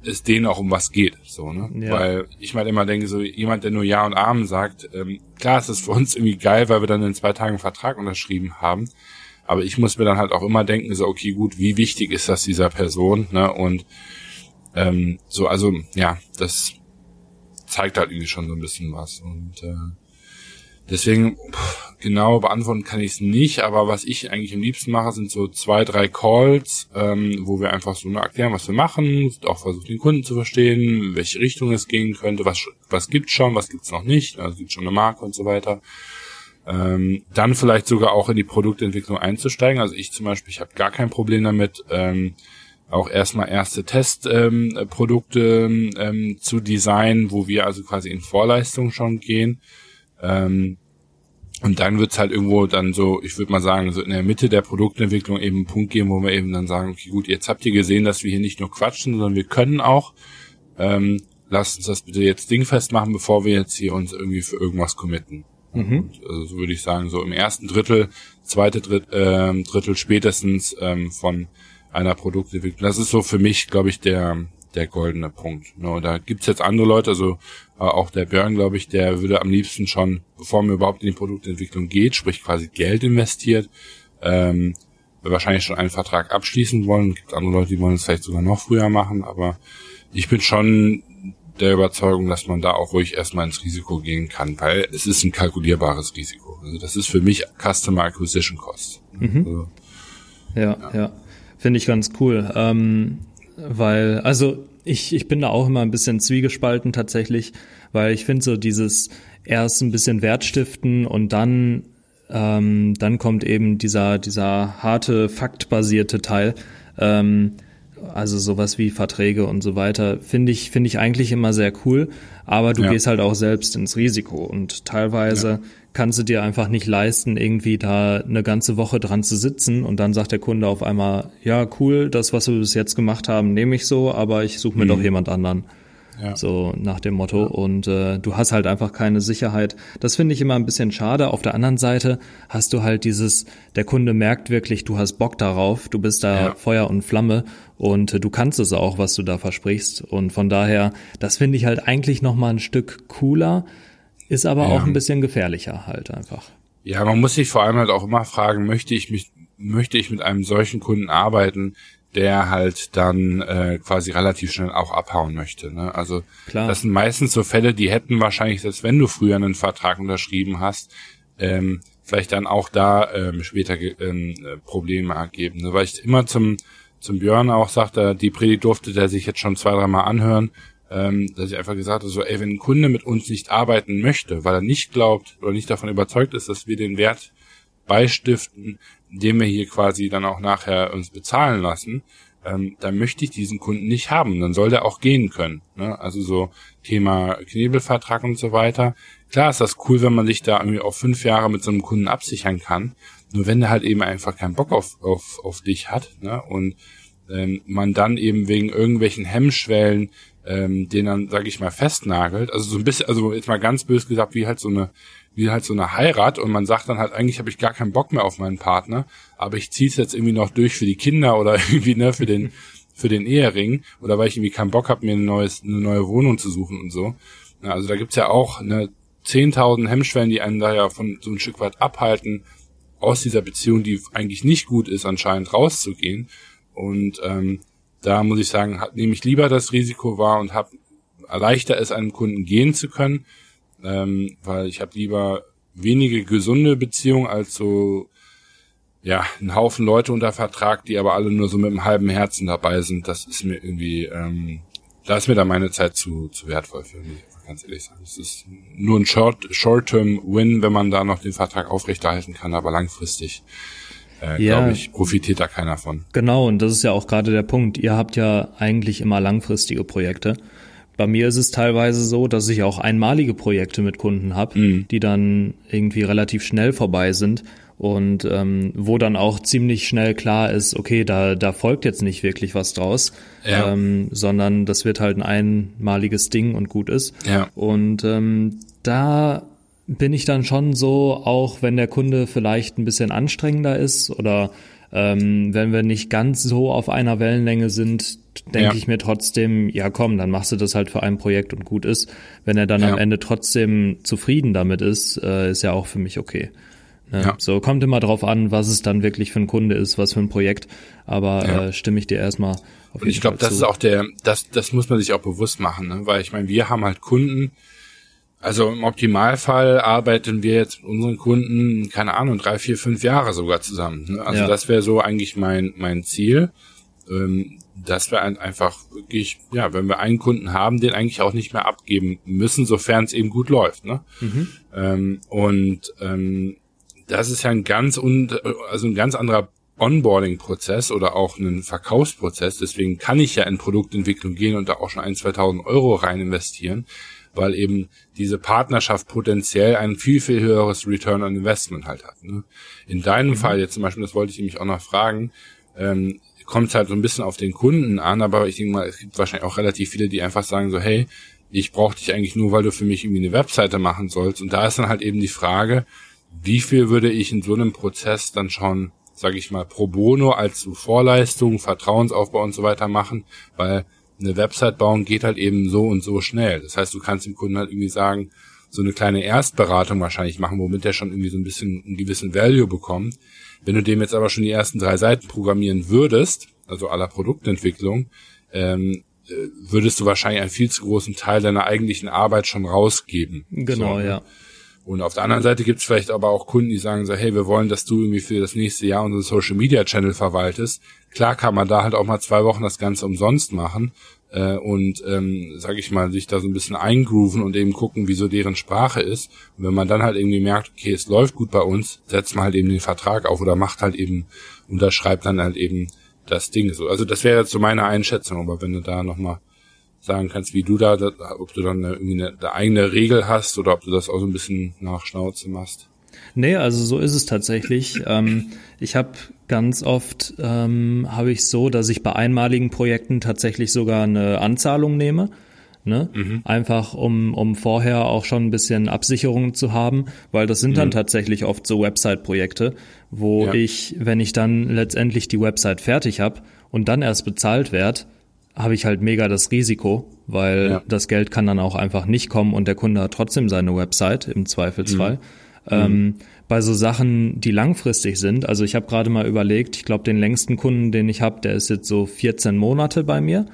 Speaker 1: es denen auch um was geht, so ne, ja. weil ich mal immer denke, so jemand, der nur Ja und Amen sagt, ähm, klar, es ist für uns irgendwie geil, weil wir dann in zwei Tagen einen Vertrag unterschrieben haben, aber ich muss mir dann halt auch immer denken, so, okay, gut, wie wichtig ist das dieser Person, ne? Und ähm, so, also, ja, das zeigt halt irgendwie schon so ein bisschen was. Und äh, deswegen, pff, genau beantworten kann ich es nicht, aber was ich eigentlich am liebsten mache, sind so zwei, drei Calls, ähm, wo wir einfach so erklären, was wir machen, auch versuchen, den Kunden zu verstehen, welche Richtung es gehen könnte, was, was gibt's schon, was gibt's noch nicht, also gibt schon eine Marke und so weiter ähm, dann vielleicht sogar auch in die Produktentwicklung einzusteigen. Also ich zum Beispiel, ich habe gar kein Problem damit, ähm, auch erstmal erste Testprodukte ähm, ähm, zu designen, wo wir also quasi in Vorleistung schon gehen. Ähm, und dann wird's halt irgendwo dann so, ich würde mal sagen, so in der Mitte der Produktentwicklung eben einen Punkt geben, wo wir eben dann sagen, okay, gut, jetzt habt ihr gesehen, dass wir hier nicht nur quatschen, sondern wir können auch. Ähm, lasst uns das bitte jetzt dingfest machen, bevor wir jetzt hier uns irgendwie für irgendwas committen. Mhm. also so würde ich sagen, so im ersten Drittel, zweite Dritt, äh, Drittel spätestens ähm, von einer Produktentwicklung. Das ist so für mich, glaube ich, der der goldene Punkt. Ne? Da gibt's jetzt andere Leute, also äh, auch der Björn, glaube ich, der würde am liebsten schon, bevor man überhaupt in die Produktentwicklung geht, sprich quasi Geld investiert, ähm, wahrscheinlich schon einen Vertrag abschließen wollen. Es gibt andere Leute, die wollen es vielleicht sogar noch früher machen, aber ich bin schon der Überzeugung, dass man da auch ruhig erstmal ins Risiko gehen kann, weil es ist ein kalkulierbares Risiko. Also das ist für mich Customer Acquisition Cost. Mhm. Also,
Speaker 2: ja, ja, ja. finde ich ganz cool. Ähm, weil, also ich, ich bin da auch immer ein bisschen zwiegespalten tatsächlich, weil ich finde so dieses erst ein bisschen Wert stiften und dann ähm, dann kommt eben dieser dieser harte faktbasierte Teil. Ähm, also sowas wie Verträge und so weiter, finde ich, finde ich eigentlich immer sehr cool. Aber du ja. gehst halt auch selbst ins Risiko und teilweise ja. kannst du dir einfach nicht leisten, irgendwie da eine ganze Woche dran zu sitzen und dann sagt der Kunde auf einmal, ja, cool, das, was wir bis jetzt gemacht haben, nehme ich so, aber ich suche mir mhm. doch jemand anderen. Ja. So nach dem Motto. Ja. Und äh, du hast halt einfach keine Sicherheit. Das finde ich immer ein bisschen schade. Auf der anderen Seite hast du halt dieses, der Kunde merkt wirklich, du hast Bock darauf, du bist da ja. Feuer und Flamme und äh, du kannst es auch, was du da versprichst. Und von daher, das finde ich halt eigentlich nochmal ein Stück cooler, ist aber auch ein bisschen gefährlicher halt einfach.
Speaker 1: Ja, man muss sich vor allem halt auch immer fragen, möchte ich mich, möchte ich mit einem solchen Kunden arbeiten, der halt dann äh, quasi relativ schnell auch abhauen möchte. Ne? Also Klar. das sind meistens so Fälle, die hätten wahrscheinlich, selbst wenn du früher einen Vertrag unterschrieben hast, ähm, vielleicht dann auch da ähm, später ähm, äh, Probleme ergeben. Ne? Weil ich immer zum zum Björn auch sagte, die Predigt durfte der sich jetzt schon zwei, dreimal anhören, ähm, dass ich einfach gesagt habe, so, ey, wenn ein Kunde mit uns nicht arbeiten möchte, weil er nicht glaubt oder nicht davon überzeugt ist, dass wir den Wert beistiften, indem wir hier quasi dann auch nachher uns bezahlen lassen, ähm, dann möchte ich diesen Kunden nicht haben. Dann soll der auch gehen können. Ne? Also so Thema Knebelvertrag und so weiter. Klar ist das cool, wenn man sich da irgendwie auf fünf Jahre mit so einem Kunden absichern kann. Nur wenn der halt eben einfach keinen Bock auf, auf, auf dich hat ne? und ähm, man dann eben wegen irgendwelchen Hemmschwellen ähm, den dann, sage ich mal, festnagelt. Also so ein bisschen, also jetzt mal ganz bös gesagt, wie halt so eine wie halt so eine Heirat und man sagt dann halt, eigentlich habe ich gar keinen Bock mehr auf meinen Partner, aber ich ziehe es jetzt irgendwie noch durch für die Kinder oder irgendwie ne, für den für den Ehering oder weil ich irgendwie keinen Bock habe, mir ein neues, eine neue Wohnung zu suchen und so. Ja, also da gibt's ja auch eine 10.000 Hemmschwellen, die einen da ja von so ein Stück weit abhalten, aus dieser Beziehung, die eigentlich nicht gut ist, anscheinend rauszugehen. Und ähm, da muss ich sagen, nehme ich lieber das Risiko wahr und habe erleichter es, einem Kunden gehen zu können, ähm, weil ich habe lieber wenige gesunde Beziehungen als so ja ein Haufen Leute unter Vertrag, die aber alle nur so mit einem halben Herzen dabei sind. Das ist mir irgendwie, ähm, da ist mir da meine Zeit zu zu wertvoll für mich. Ganz ehrlich sagen, es ist nur ein Short Short-Term Win, wenn man da noch den Vertrag aufrechterhalten kann, aber langfristig äh, ja, glaube ich, profitiert da keiner von.
Speaker 2: Genau, und das ist ja auch gerade der Punkt. Ihr habt ja eigentlich immer langfristige Projekte. Bei mir ist es teilweise so, dass ich auch einmalige Projekte mit Kunden habe, mhm. die dann irgendwie relativ schnell vorbei sind und ähm, wo dann auch ziemlich schnell klar ist, okay, da, da folgt jetzt nicht wirklich was draus, ja. ähm, sondern das wird halt ein einmaliges Ding und gut ist. Ja. Und ähm, da bin ich dann schon so, auch wenn der Kunde vielleicht ein bisschen anstrengender ist oder ähm, wenn wir nicht ganz so auf einer Wellenlänge sind, denke ja. ich mir trotzdem, ja komm, dann machst du das halt für ein Projekt und gut ist. Wenn er dann ja. am Ende trotzdem zufrieden damit ist, äh, ist ja auch für mich okay. Ne? Ja. So kommt immer drauf an, was es dann wirklich für ein Kunde ist, was für ein Projekt. Aber äh, stimme ich dir erstmal
Speaker 1: auf jeden Ich glaube, das ist auch der, das, das muss man sich auch bewusst machen, ne? weil ich meine, wir haben halt Kunden, also im Optimalfall arbeiten wir jetzt mit unseren Kunden, keine Ahnung, drei, vier, fünf Jahre sogar zusammen. Ne? Also ja. das wäre so eigentlich mein, mein Ziel. Ähm, dass wir einfach wirklich, ja, wenn wir einen Kunden haben, den eigentlich auch nicht mehr abgeben müssen, sofern es eben gut läuft. Ne? Mhm. Ähm, und ähm, das ist ja ein ganz und also ein ganz anderer Onboarding-Prozess oder auch ein Verkaufsprozess. Deswegen kann ich ja in Produktentwicklung gehen und da auch schon ein, 2000 Euro rein investieren weil eben diese Partnerschaft potenziell ein viel, viel höheres Return on Investment halt hat. Ne? In deinem mhm. Fall jetzt zum Beispiel, das wollte ich nämlich auch noch fragen, ähm, kommt halt so ein bisschen auf den Kunden an, aber ich denke mal, es gibt wahrscheinlich auch relativ viele, die einfach sagen so, hey, ich brauche dich eigentlich nur, weil du für mich irgendwie eine Webseite machen sollst. Und da ist dann halt eben die Frage, wie viel würde ich in so einem Prozess dann schon, sage ich mal, pro bono als Vorleistung, Vertrauensaufbau und so weiter machen, weil eine Website bauen geht halt eben so und so schnell. Das heißt, du kannst dem Kunden halt irgendwie sagen, so eine kleine Erstberatung wahrscheinlich machen, womit der schon irgendwie so ein bisschen einen gewissen Value bekommt. Wenn du dem jetzt aber schon die ersten drei Seiten programmieren würdest, also aller Produktentwicklung, ähm, äh, würdest du wahrscheinlich einen viel zu großen Teil deiner eigentlichen Arbeit schon rausgeben.
Speaker 2: Genau,
Speaker 1: so, ne?
Speaker 2: ja.
Speaker 1: Und auf der anderen Seite gibt es vielleicht aber auch Kunden, die sagen so, hey, wir wollen, dass du irgendwie für das nächste Jahr unseren Social Media Channel verwaltest. Klar kann man da halt auch mal zwei Wochen das Ganze umsonst machen äh, und, ähm, sag ich mal, sich da so ein bisschen eingrooven und eben gucken, wie so deren Sprache ist. Und wenn man dann halt irgendwie merkt, okay, es läuft gut bei uns, setzt man halt eben den Vertrag auf oder macht halt eben, unterschreibt dann halt eben das Ding so. Also das wäre jetzt so meine Einschätzung, aber wenn du da nochmal sagen kannst, wie du da, ob du dann irgendwie eine, eine eigene Regel hast oder ob du das auch so ein bisschen nach Schnauze machst.
Speaker 2: Nee, also so ist es tatsächlich. Ähm, ich habe ganz oft ähm, habe ich so, dass ich bei einmaligen Projekten tatsächlich sogar eine Anzahlung nehme. Ne? Mhm. Einfach um, um vorher auch schon ein bisschen Absicherung zu haben, weil das sind dann mhm. tatsächlich oft so Website-Projekte, wo ja. ich, wenn ich dann letztendlich die Website fertig habe und dann erst bezahlt werde, habe ich halt mega das Risiko, weil ja. das Geld kann dann auch einfach nicht kommen und der Kunde hat trotzdem seine Website im Zweifelsfall. Mhm. Ähm, mhm. bei so Sachen, die langfristig sind, also ich habe gerade mal überlegt, ich glaube, den längsten Kunden, den ich habe, der ist jetzt so 14 Monate bei mir.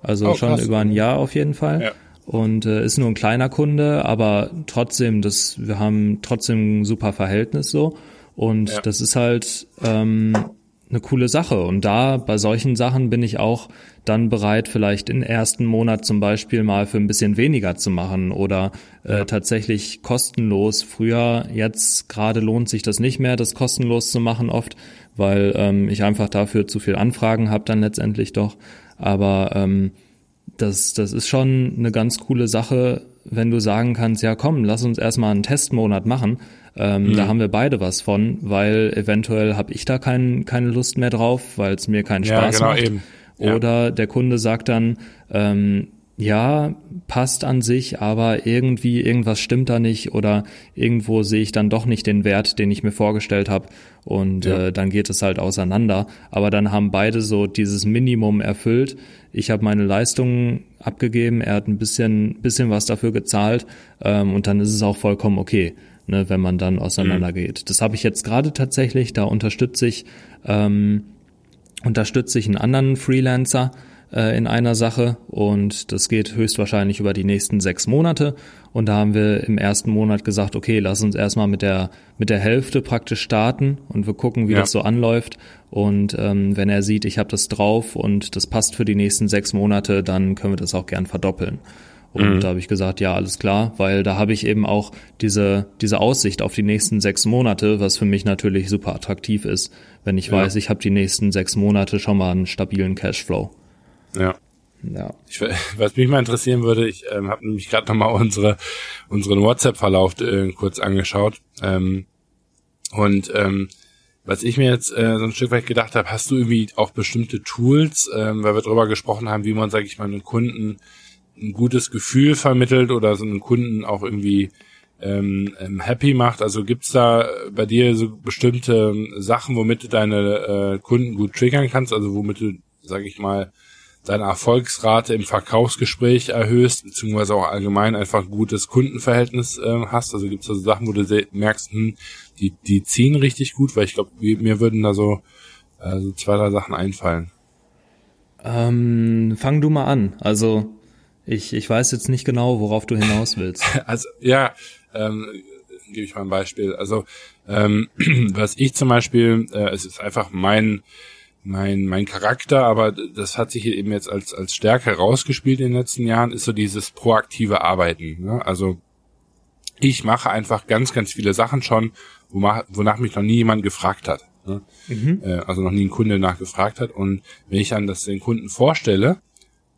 Speaker 2: Also oh, schon krass. über ein Jahr auf jeden Fall. Ja. Und äh, ist nur ein kleiner Kunde, aber trotzdem, das, wir haben trotzdem ein super Verhältnis so. Und ja. das ist halt ähm, eine coole Sache. Und da bei solchen Sachen bin ich auch dann bereit, vielleicht im ersten Monat zum Beispiel mal für ein bisschen weniger zu machen oder äh, ja. tatsächlich kostenlos. Früher, jetzt gerade lohnt sich das nicht mehr, das kostenlos zu machen oft, weil ähm, ich einfach dafür zu viel Anfragen habe dann letztendlich doch. Aber ähm, das, das ist schon eine ganz coole Sache, wenn du sagen kannst, ja komm, lass uns erstmal einen Testmonat machen ähm, mhm. Da haben wir beide was von, weil eventuell habe ich da kein, keine Lust mehr drauf, weil es mir keinen Spaß ja, genau, macht. Eben. Ja. Oder der Kunde sagt dann, ähm, ja, passt an sich, aber irgendwie irgendwas stimmt da nicht oder irgendwo sehe ich dann doch nicht den Wert, den ich mir vorgestellt habe und ja. äh, dann geht es halt auseinander. Aber dann haben beide so dieses Minimum erfüllt. Ich habe meine Leistungen abgegeben, er hat ein bisschen, bisschen was dafür gezahlt ähm, und dann ist es auch vollkommen okay ne, wenn man dann auseinandergeht. Mhm. Das habe ich jetzt gerade tatsächlich, da unterstütze ich, ähm, unterstütze ich einen anderen Freelancer äh, in einer Sache und das geht höchstwahrscheinlich über die nächsten sechs Monate. Und da haben wir im ersten Monat gesagt, okay, lass uns erstmal mit der, mit der Hälfte praktisch starten und wir gucken, wie ja. das so anläuft. Und ähm, wenn er sieht, ich habe das drauf und das passt für die nächsten sechs Monate, dann können wir das auch gern verdoppeln. Und mhm. da habe ich gesagt, ja, alles klar, weil da habe ich eben auch diese, diese Aussicht auf die nächsten sechs Monate, was für mich natürlich super attraktiv ist, wenn ich ja. weiß, ich habe die nächsten sechs Monate schon mal einen stabilen Cashflow.
Speaker 1: Ja. Ja. Ich, was mich mal interessieren würde, ich ähm, habe nämlich gerade nochmal unsere, unseren WhatsApp-Verlauf äh, kurz angeschaut. Ähm, und ähm, was ich mir jetzt äh, so ein Stück weit gedacht habe, hast du irgendwie auch bestimmte Tools, ähm, weil wir darüber gesprochen haben, wie man, sage ich mal, einen Kunden ein gutes Gefühl vermittelt oder so einen Kunden auch irgendwie ähm, ähm, happy macht. Also gibt's da bei dir so bestimmte Sachen, womit du deine äh, Kunden gut triggern kannst, also womit du, sag ich mal, deine Erfolgsrate im Verkaufsgespräch erhöhst, beziehungsweise auch allgemein einfach ein gutes Kundenverhältnis äh, hast. Also gibt's da so Sachen, wo du merkst, hm, die, die ziehen richtig gut, weil ich glaube, mir würden da so, äh, so zwei, drei Sachen einfallen.
Speaker 2: Ähm, fang du mal an. Also ich, ich weiß jetzt nicht genau, worauf du hinaus willst.
Speaker 1: Also ja, ähm, gebe ich mal ein Beispiel. Also ähm, was ich zum Beispiel, äh, es ist einfach mein mein mein Charakter, aber das hat sich eben jetzt als als Stärke herausgespielt in den letzten Jahren, ist so dieses proaktive Arbeiten. Ne? Also ich mache einfach ganz ganz viele Sachen schon, wonach mich noch nie jemand gefragt hat. Ne? Mhm. Äh, also noch nie ein Kunde nachgefragt hat. Und wenn ich dann das den Kunden vorstelle,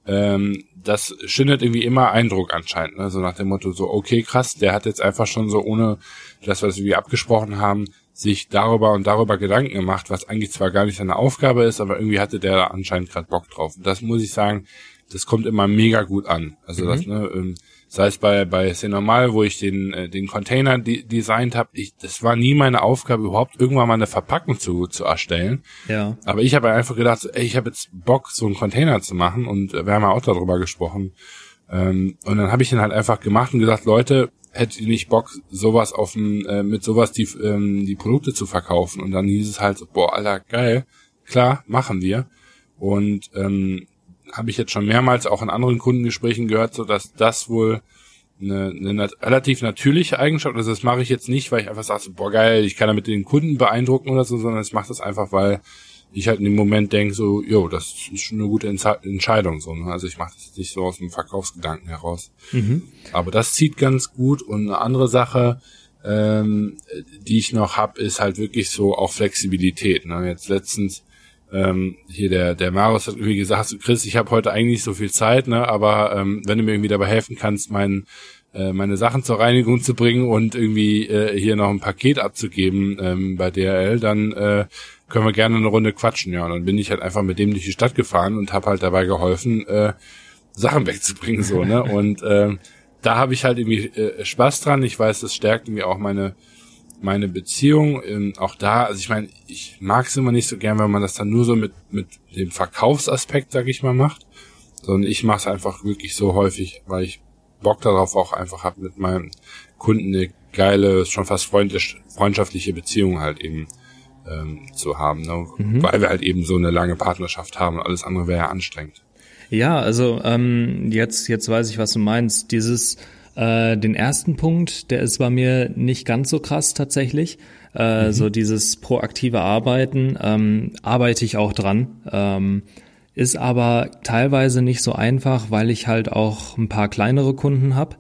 Speaker 1: ähm, das schindet irgendwie immer Eindruck anscheinend. Ne? So nach dem Motto, so, okay, krass, der hat jetzt einfach schon so ohne das, was wir abgesprochen haben, sich darüber und darüber Gedanken gemacht, was eigentlich zwar gar nicht seine Aufgabe ist, aber irgendwie hatte der anscheinend gerade Bock drauf. Und das muss ich sagen, das kommt immer mega gut an. Also mhm. das, ne, ähm, sei es bei bei normal, wo ich den äh, den Container de designt habe, ich das war nie meine Aufgabe überhaupt irgendwann mal eine Verpackung zu zu erstellen.
Speaker 2: Ja.
Speaker 1: Aber ich habe einfach gedacht, ey, ich habe jetzt Bock so einen Container zu machen und wir haben ja auch darüber gesprochen. Ähm, und dann habe ich ihn halt einfach gemacht und gesagt, Leute, hätte nicht Bock, sowas auf äh, mit sowas die, ähm, die Produkte zu verkaufen. Und dann hieß es halt, so, boah, Alter, geil, klar, machen wir. Und ähm, habe ich jetzt schon mehrmals auch in anderen Kundengesprächen gehört, so dass das wohl eine, eine nat relativ natürliche Eigenschaft. Also das mache ich jetzt nicht, weil ich einfach sage, so, boah geil, ich kann damit den Kunden beeindrucken oder so, sondern ich mache das einfach, weil ich halt in dem Moment denke, so, jo, das ist schon eine gute Entscheidung. So, ne? Also ich mache das nicht so aus dem Verkaufsgedanken heraus. Mhm. Aber das zieht ganz gut. Und eine andere Sache, ähm, die ich noch hab, ist halt wirklich so auch Flexibilität. Ne? Jetzt letztens ähm, hier der der Marius hat irgendwie gesagt, so Chris, ich habe heute eigentlich nicht so viel Zeit, ne, aber ähm, wenn du mir irgendwie dabei helfen kannst, mein, äh, meine Sachen zur Reinigung zu bringen und irgendwie äh, hier noch ein Paket abzugeben ähm, bei DRL, dann äh, können wir gerne eine Runde quatschen, ja. Und dann bin ich halt einfach mit dem durch die Stadt gefahren und habe halt dabei geholfen, äh, Sachen wegzubringen, so, ne? Und äh, da habe ich halt irgendwie äh, Spaß dran. Ich weiß, das stärkt irgendwie auch meine meine Beziehung. Ähm, auch da, also ich meine, ich mag es immer nicht so gern, wenn man das dann nur so mit mit dem Verkaufsaspekt, sag ich mal, macht, sondern ich mache es einfach wirklich so häufig, weil ich Bock darauf auch einfach habe, mit meinem Kunden eine geile, schon fast freundschaftliche Beziehung halt eben ähm, zu haben, ne? Mhm. weil wir halt eben so eine lange Partnerschaft haben und alles andere wäre ja anstrengend.
Speaker 2: Ja, also ähm, jetzt, jetzt weiß ich, was du meinst. Dieses, äh, den ersten Punkt, der ist bei mir nicht ganz so krass tatsächlich. Äh, mhm. So dieses proaktive Arbeiten ähm, arbeite ich auch dran. Ähm, ist aber teilweise nicht so einfach, weil ich halt auch ein paar kleinere Kunden habe.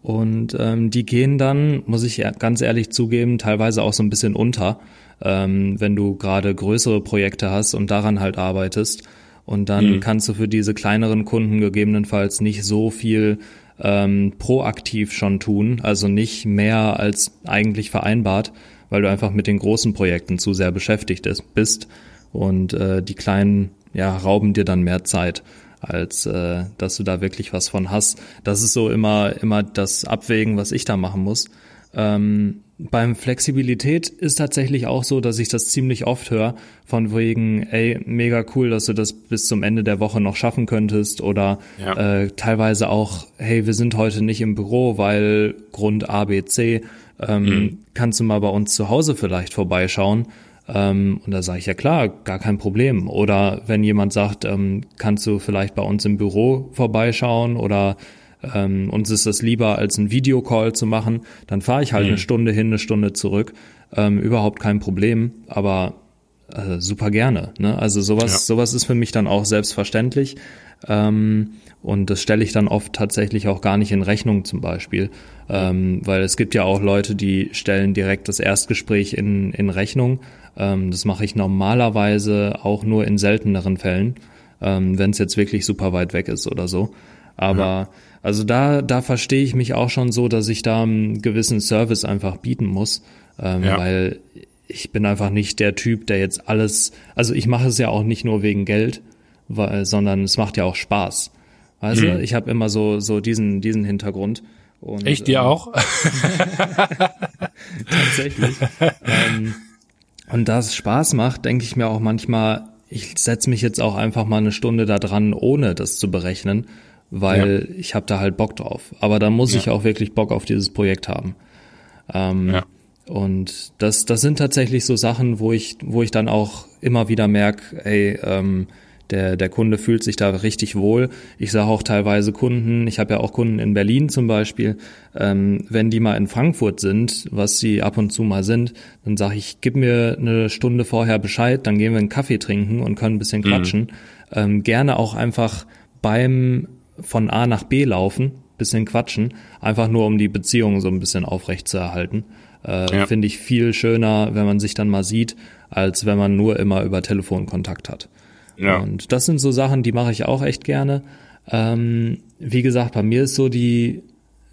Speaker 2: Und ähm, die gehen dann, muss ich ganz ehrlich zugeben, teilweise auch so ein bisschen unter ähm, wenn du gerade größere Projekte hast und daran halt arbeitest. Und dann mhm. kannst du für diese kleineren Kunden gegebenenfalls nicht so viel ähm, proaktiv schon tun, also nicht mehr als eigentlich vereinbart, weil du einfach mit den großen Projekten zu sehr beschäftigt bist und äh, die kleinen ja rauben dir dann mehr Zeit als äh, dass du da wirklich was von hast. Das ist so immer immer das Abwägen, was ich da machen muss. Ähm, beim Flexibilität ist tatsächlich auch so, dass ich das ziemlich oft höre, von wegen, ey, mega cool, dass du das bis zum Ende der Woche noch schaffen könntest oder ja. äh, teilweise auch, hey, wir sind heute nicht im Büro, weil Grund A, B, C, ähm, mhm. kannst du mal bei uns zu Hause vielleicht vorbeischauen? Ähm, und da sage ich ja klar, gar kein Problem. Oder wenn jemand sagt, ähm, kannst du vielleicht bei uns im Büro vorbeischauen oder ähm, uns ist das lieber, als einen Videocall zu machen, dann fahre ich halt mhm. eine Stunde hin, eine Stunde zurück. Ähm, überhaupt kein Problem, aber äh, super gerne. Ne? Also sowas, ja. sowas ist für mich dann auch selbstverständlich. Ähm, und das stelle ich dann oft tatsächlich auch gar nicht in Rechnung zum Beispiel. Ähm, weil es gibt ja auch Leute, die stellen direkt das Erstgespräch in, in Rechnung. Ähm, das mache ich normalerweise auch nur in selteneren Fällen, ähm, wenn es jetzt wirklich super weit weg ist oder so. Aber ja. Also da, da verstehe ich mich auch schon so, dass ich da einen gewissen Service einfach bieten muss, ähm, ja. weil ich bin einfach nicht der Typ, der jetzt alles, also ich mache es ja auch nicht nur wegen Geld, weil, sondern es macht ja auch Spaß. Weißt mhm. du, ich habe immer so, so diesen, diesen Hintergrund.
Speaker 1: Und, ich dir ähm, auch?
Speaker 2: tatsächlich. ähm, und da es Spaß macht, denke ich mir auch manchmal, ich setze mich jetzt auch einfach mal eine Stunde da dran, ohne das zu berechnen weil ja. ich habe da halt Bock drauf. Aber da muss ja. ich auch wirklich Bock auf dieses Projekt haben. Ähm, ja. Und das, das sind tatsächlich so Sachen, wo ich, wo ich dann auch immer wieder merke, ey, ähm, der, der Kunde fühlt sich da richtig wohl. Ich sage auch teilweise Kunden, ich habe ja auch Kunden in Berlin zum Beispiel, ähm, wenn die mal in Frankfurt sind, was sie ab und zu mal sind, dann sage ich, gib mir eine Stunde vorher Bescheid, dann gehen wir einen Kaffee trinken und können ein bisschen mhm. quatschen. Mhm. Ähm, gerne auch einfach beim von A nach B laufen, bisschen quatschen, einfach nur um die Beziehung so ein bisschen aufrecht zu erhalten. Äh, ja. Finde ich viel schöner, wenn man sich dann mal sieht, als wenn man nur immer über Telefon Kontakt hat. Ja. Und das sind so Sachen, die mache ich auch echt gerne. Ähm, wie gesagt, bei mir ist so die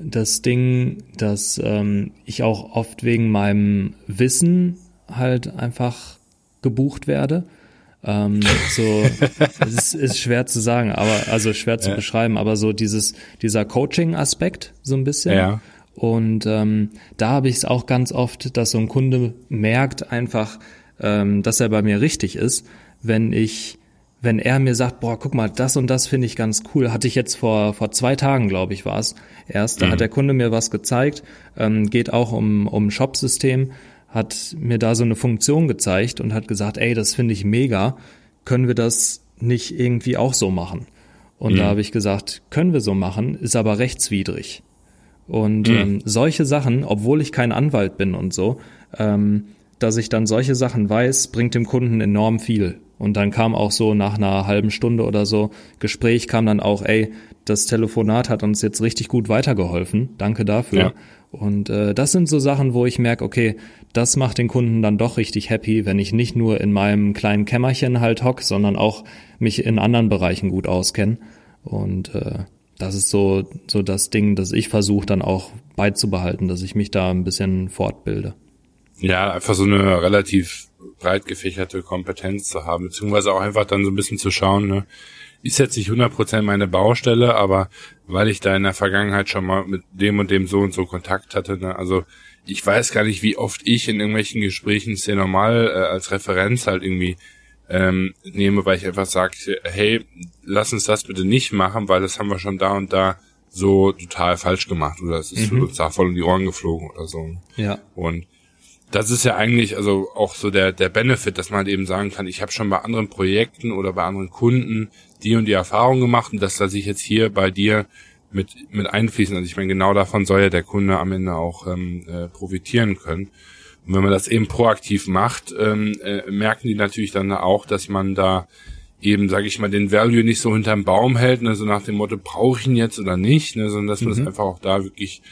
Speaker 2: das Ding, dass ähm, ich auch oft wegen meinem Wissen halt einfach gebucht werde. Ähm, so, es ist, ist schwer zu sagen, aber also schwer zu ja. beschreiben, aber so dieses dieser Coaching-Aspekt so ein bisschen. Ja. Und ähm, da habe ich es auch ganz oft, dass so ein Kunde merkt einfach, ähm, dass er bei mir richtig ist, wenn ich wenn er mir sagt, boah, guck mal, das und das finde ich ganz cool, hatte ich jetzt vor vor zwei Tagen, glaube ich, war es erst, da mhm. hat der Kunde mir was gezeigt, ähm, geht auch um um Shop-System, hat mir da so eine Funktion gezeigt und hat gesagt, ey, das finde ich mega, können wir das nicht irgendwie auch so machen? Und mhm. da habe ich gesagt, können wir so machen, ist aber rechtswidrig. Und mhm. ähm, solche Sachen, obwohl ich kein Anwalt bin und so, ähm, dass ich dann solche Sachen weiß, bringt dem Kunden enorm viel. Und dann kam auch so nach einer halben Stunde oder so Gespräch kam dann auch, ey, das Telefonat hat uns jetzt richtig gut weitergeholfen. Danke dafür. Ja. Und äh, das sind so Sachen, wo ich merke, okay, das macht den Kunden dann doch richtig happy, wenn ich nicht nur in meinem kleinen Kämmerchen halt hock, sondern auch mich in anderen Bereichen gut auskenne. Und äh, das ist so, so das Ding, das ich versuche dann auch beizubehalten, dass ich mich da ein bisschen fortbilde.
Speaker 1: Ja, einfach so eine relativ breit gefächerte Kompetenz zu haben, beziehungsweise auch einfach dann so ein bisschen zu schauen, ne, ist jetzt nicht 100% meine Baustelle, aber weil ich da in der Vergangenheit schon mal mit dem und dem so und so Kontakt hatte, ne, also ich weiß gar nicht, wie oft ich in irgendwelchen Gesprächen sehr normal äh, als Referenz halt irgendwie ähm, nehme, weil ich einfach sage, hey, lass uns das bitte nicht machen, weil das haben wir schon da und da so total falsch gemacht oder es ist mhm. uns da voll in die Ohren geflogen oder so.
Speaker 2: Ja.
Speaker 1: Und das ist ja eigentlich also auch so der der Benefit, dass man halt eben sagen kann, ich habe schon bei anderen Projekten oder bei anderen Kunden die und die Erfahrung gemacht und das lasse ich jetzt hier bei dir mit mit einfließen. Also ich meine, genau davon soll ja der Kunde am Ende auch ähm, äh, profitieren können. Und wenn man das eben proaktiv macht, ähm, äh, merken die natürlich dann auch, dass man da eben, sage ich mal, den Value nicht so hinterm Baum hält, ne, so nach dem Motto, brauche ich ihn jetzt oder nicht, ne, sondern dass man mhm. das einfach auch da wirklich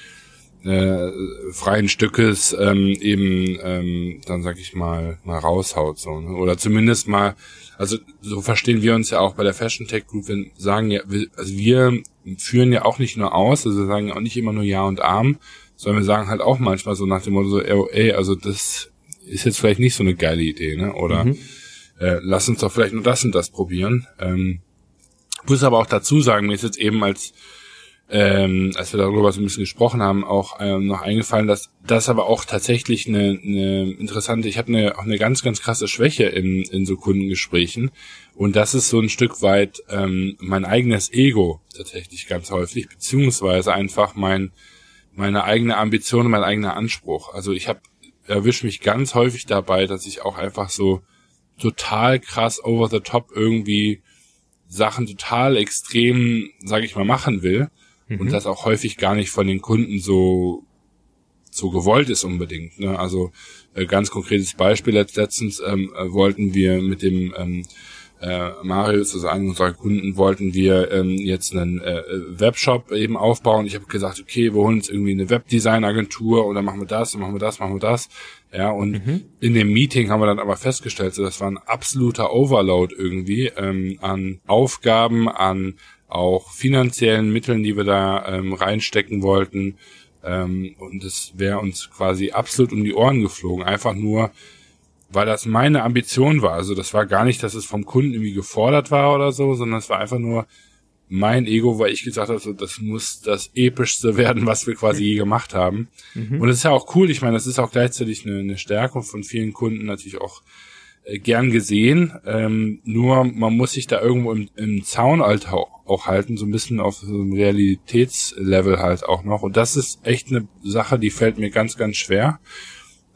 Speaker 1: äh, freien Stückes ähm, eben ähm, dann sag ich mal mal raushaut so ne? oder zumindest mal also so verstehen wir uns ja auch bei der Fashion Tech Group. Wir sagen ja wir, also wir führen ja auch nicht nur aus also wir sagen auch nicht immer nur ja und arm sondern wir sagen halt auch manchmal so nach dem Motto so ey also das ist jetzt vielleicht nicht so eine geile Idee ne? Oder mhm. äh, lass uns doch vielleicht nur das und das probieren. Ähm, muss aber auch dazu sagen mir ist jetzt eben als ähm, als wir darüber so ein bisschen gesprochen haben, auch ähm, noch eingefallen, dass das aber auch tatsächlich eine, eine interessante, ich habe eine, auch eine ganz, ganz krasse Schwäche in, in so Kundengesprächen. Und das ist so ein Stück weit ähm, mein eigenes Ego tatsächlich ganz häufig, beziehungsweise einfach mein, meine eigene Ambition, mein eigener Anspruch. Also ich habe erwische mich ganz häufig dabei, dass ich auch einfach so total krass over the top irgendwie Sachen total extrem, sage ich mal, machen will mhm. und das auch häufig gar nicht von den Kunden so so gewollt ist unbedingt. Ne? Also äh, ganz konkretes Beispiel letztens ähm, äh, wollten wir mit dem ähm, äh, Marius, also einen unserer Kunden, wollten wir ähm, jetzt einen äh, Webshop eben aufbauen. Ich habe gesagt, okay, wir holen uns irgendwie eine Webdesign-Agentur oder machen wir das, machen wir das, machen wir das. Ja, und mhm. in dem Meeting haben wir dann aber festgestellt, so das war ein absoluter Overload irgendwie ähm, an Aufgaben, an auch finanziellen Mitteln, die wir da ähm, reinstecken wollten. Ähm, und es wäre uns quasi absolut um die Ohren geflogen. Einfach nur, weil das meine Ambition war. Also das war gar nicht, dass es vom Kunden irgendwie gefordert war oder so, sondern es war einfach nur mein Ego, weil ich gesagt habe, so, das muss das epischste werden, was wir quasi je gemacht haben. Mhm. Und es ist ja auch cool. Ich meine, das ist auch gleichzeitig eine, eine Stärkung von vielen Kunden natürlich auch gern gesehen. Ähm, nur man muss sich da irgendwo im, im Zaun halt auch halten, so ein bisschen auf so einem Realitätslevel halt auch noch. Und das ist echt eine Sache, die fällt mir ganz, ganz schwer.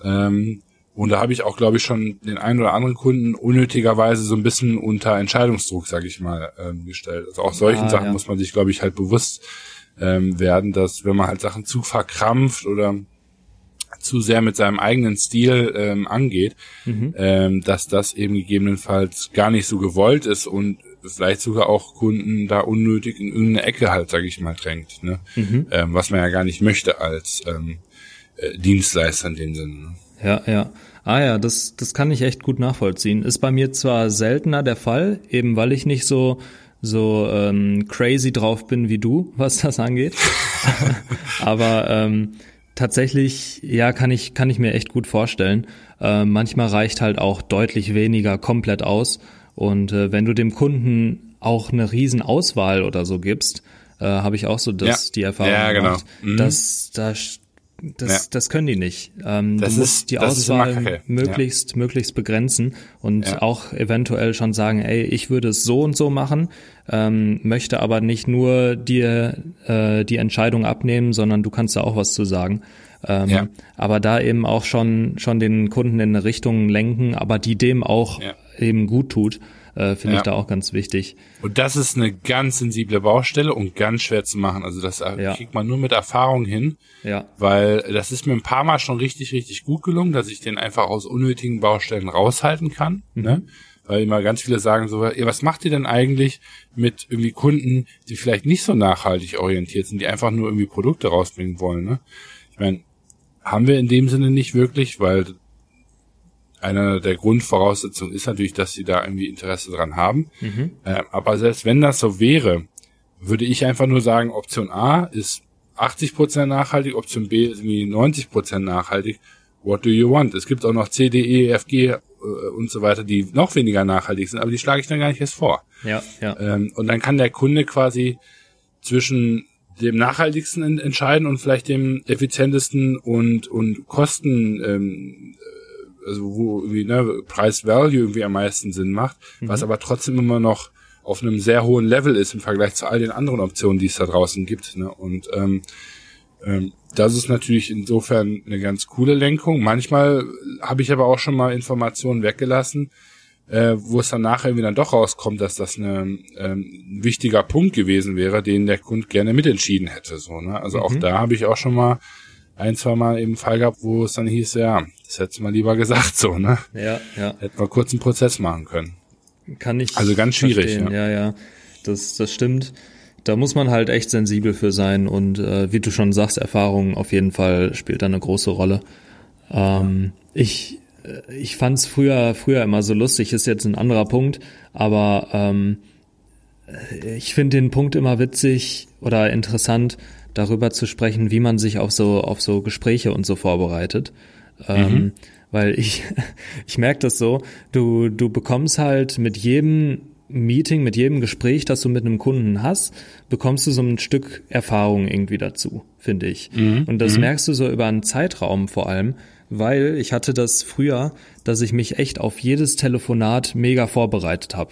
Speaker 1: Ähm, und da habe ich auch, glaube ich, schon den einen oder anderen Kunden unnötigerweise so ein bisschen unter Entscheidungsdruck, sage ich mal, ähm, gestellt. Also auch solchen ah, Sachen ja. muss man sich, glaube ich, halt bewusst ähm, werden, dass wenn man halt Sachen zu verkrampft oder zu sehr mit seinem eigenen Stil ähm, angeht, mhm. ähm, dass das eben gegebenenfalls gar nicht so gewollt ist und vielleicht sogar auch Kunden da unnötig in irgendeine Ecke halt, sage ich mal, drängt, ne? Mhm. Ähm, was man ja gar nicht möchte als ähm, äh, Dienstleister in dem Sinne. Ne?
Speaker 2: Ja, ja. Ah ja, das, das kann ich echt gut nachvollziehen. Ist bei mir zwar seltener der Fall, eben weil ich nicht so so ähm, crazy drauf bin wie du, was das angeht. Aber ähm, tatsächlich, ja, kann ich, kann ich mir echt gut vorstellen. Äh, manchmal reicht halt auch deutlich weniger komplett aus. Und äh, wenn du dem Kunden auch eine riesen Auswahl oder so gibst, äh, habe ich auch so das,
Speaker 1: Ja.
Speaker 2: die Erfahrung
Speaker 1: Ja, genau.
Speaker 2: gemacht,
Speaker 1: Mhm.
Speaker 2: dass da das,
Speaker 1: Ja.
Speaker 2: das können die nicht. Ähm,
Speaker 1: Das
Speaker 2: du musst
Speaker 1: ist-
Speaker 2: die Auswahl möglichst, möglichst begrenzen und
Speaker 1: Ja.
Speaker 2: auch eventuell schon sagen, ey, ich würde es so und so machen, ähm, möchte aber nicht nur dir äh, die Entscheidung abnehmen, sondern du kannst da auch was zu sagen. Ähm,
Speaker 1: Ja.
Speaker 2: Aber da eben auch schon, schon den Kunden in eine Richtung lenken, aber die dem auch
Speaker 1: Ja.
Speaker 2: eben gut tut, äh, finde
Speaker 1: Ja.
Speaker 2: ich da auch ganz wichtig.
Speaker 1: Und das ist eine ganz sensible Baustelle und ganz schwer zu machen. Also das äh, kriegt man nur mit Erfahrung hin,
Speaker 2: Ja,
Speaker 1: weil das ist mir ein paar Mal schon richtig, richtig gut gelungen, dass ich den einfach aus unnötigen Baustellen raushalten kann. Ne? Weil immer ganz viele sagen so, ja, was macht ihr denn eigentlich mit irgendwie Kunden, die vielleicht nicht so nachhaltig orientiert sind, die einfach nur irgendwie Produkte rausbringen wollen. Ne? Ich meine, haben wir in dem Sinne nicht wirklich, weil einer der Grundvoraussetzungen ist natürlich, dass sie da irgendwie Interesse dran haben. Äh, aber selbst wenn das so wäre, würde ich einfach nur sagen, Option A ist 80% nachhaltig, Option B ist irgendwie 90% nachhaltig. What do you want? Es gibt auch noch C, D, E, F, G und so weiter, die noch weniger nachhaltig sind, aber die schlage ich dann gar nicht erst vor.
Speaker 2: ja, ja,
Speaker 1: Ähm, und dann kann der Kunde quasi zwischen dem nachhaltigsten en- entscheiden und vielleicht dem effizientesten und und Kosten ähm, äh, also wo irgendwie ne, Price Value irgendwie am meisten Sinn macht, was aber trotzdem immer noch auf einem sehr hohen Level ist im Vergleich zu all den anderen Optionen, die es da draußen gibt. Ne? Und ähm, ähm, das ist natürlich insofern eine ganz coole Lenkung. Manchmal habe ich aber auch schon mal Informationen weggelassen, äh, wo es dann nachher irgendwie dann doch rauskommt, dass das eine, ähm, ein wichtiger Punkt gewesen wäre, den der Kunde gerne mitentschieden hätte. So, ne? Also auch da habe ich auch schon mal ein, zwei Mal eben Fall gehabt, wo es dann hieß, ja, das hättest du mal lieber gesagt, so, ne?
Speaker 2: ja, ja.
Speaker 1: Hätten wir kurz einen Prozess machen können.
Speaker 2: Kann ich.
Speaker 1: Also ganz schwierig,
Speaker 2: verstehen.
Speaker 1: ja.
Speaker 2: Ja, ja. Das, das stimmt. Da muss man halt echt sensibel für sein und äh, wie du schon sagst, Erfahrung auf jeden Fall spielt da eine große Rolle. Ähm, ich äh, ich fand's früher früher immer so lustig, ist jetzt ein anderer Punkt, aber ähm, ich finde den Punkt immer witzig oder interessant, darüber zu sprechen, wie man sich auf so auf so Gespräche und so vorbereitet. Ähm, weil ich ich merke das so, du du bekommst halt mit jedem Meeting, mit jedem Gespräch, das du mit einem Kunden hast, bekommst du so ein Stück Erfahrung irgendwie dazu, finde ich. Und das merkst du so über einen Zeitraum vor allem, weil ich hatte das früher, dass ich mich echt auf jedes Telefonat mega vorbereitet habe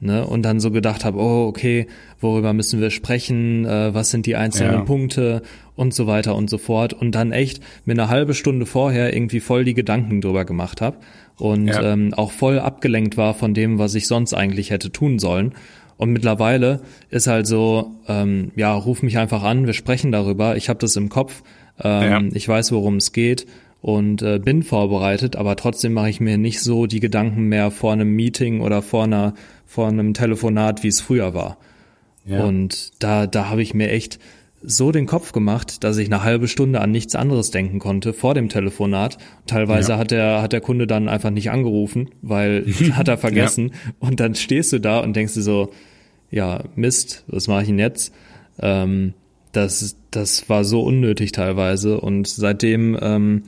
Speaker 2: ne, und dann so gedacht habe, oh, okay, worüber müssen wir sprechen, äh, was sind die einzelnen
Speaker 1: Ja.
Speaker 2: Punkte und so weiter und so fort und dann echt mir eine halbe Stunde vorher irgendwie voll die Gedanken drüber gemacht habe und
Speaker 1: Ja.
Speaker 2: ähm, auch voll abgelenkt war von dem, was ich sonst eigentlich hätte tun sollen. Und mittlerweile ist halt so, ähm, ja, ruf mich einfach an, wir sprechen darüber, ich habe das im Kopf, ähm,
Speaker 1: Ja.
Speaker 2: ich weiß, worum es geht und äh, bin vorbereitet, aber trotzdem mache ich mir nicht so die Gedanken mehr vor einem Meeting oder vor einer vor einem Telefonat, wie es früher war.
Speaker 1: Ja.
Speaker 2: Und da da habe ich mir echt so den Kopf gemacht, dass ich eine halbe Stunde an nichts anderes denken konnte vor dem Telefonat. Teilweise
Speaker 1: Ja.
Speaker 2: hat der hat der Kunde dann einfach nicht angerufen, weil hat er vergessen. Und dann stehst du da und denkst dir so, ja Mist, was mache ich denn jetzt? Ähm, das das war so unnötig teilweise und seitdem ähm,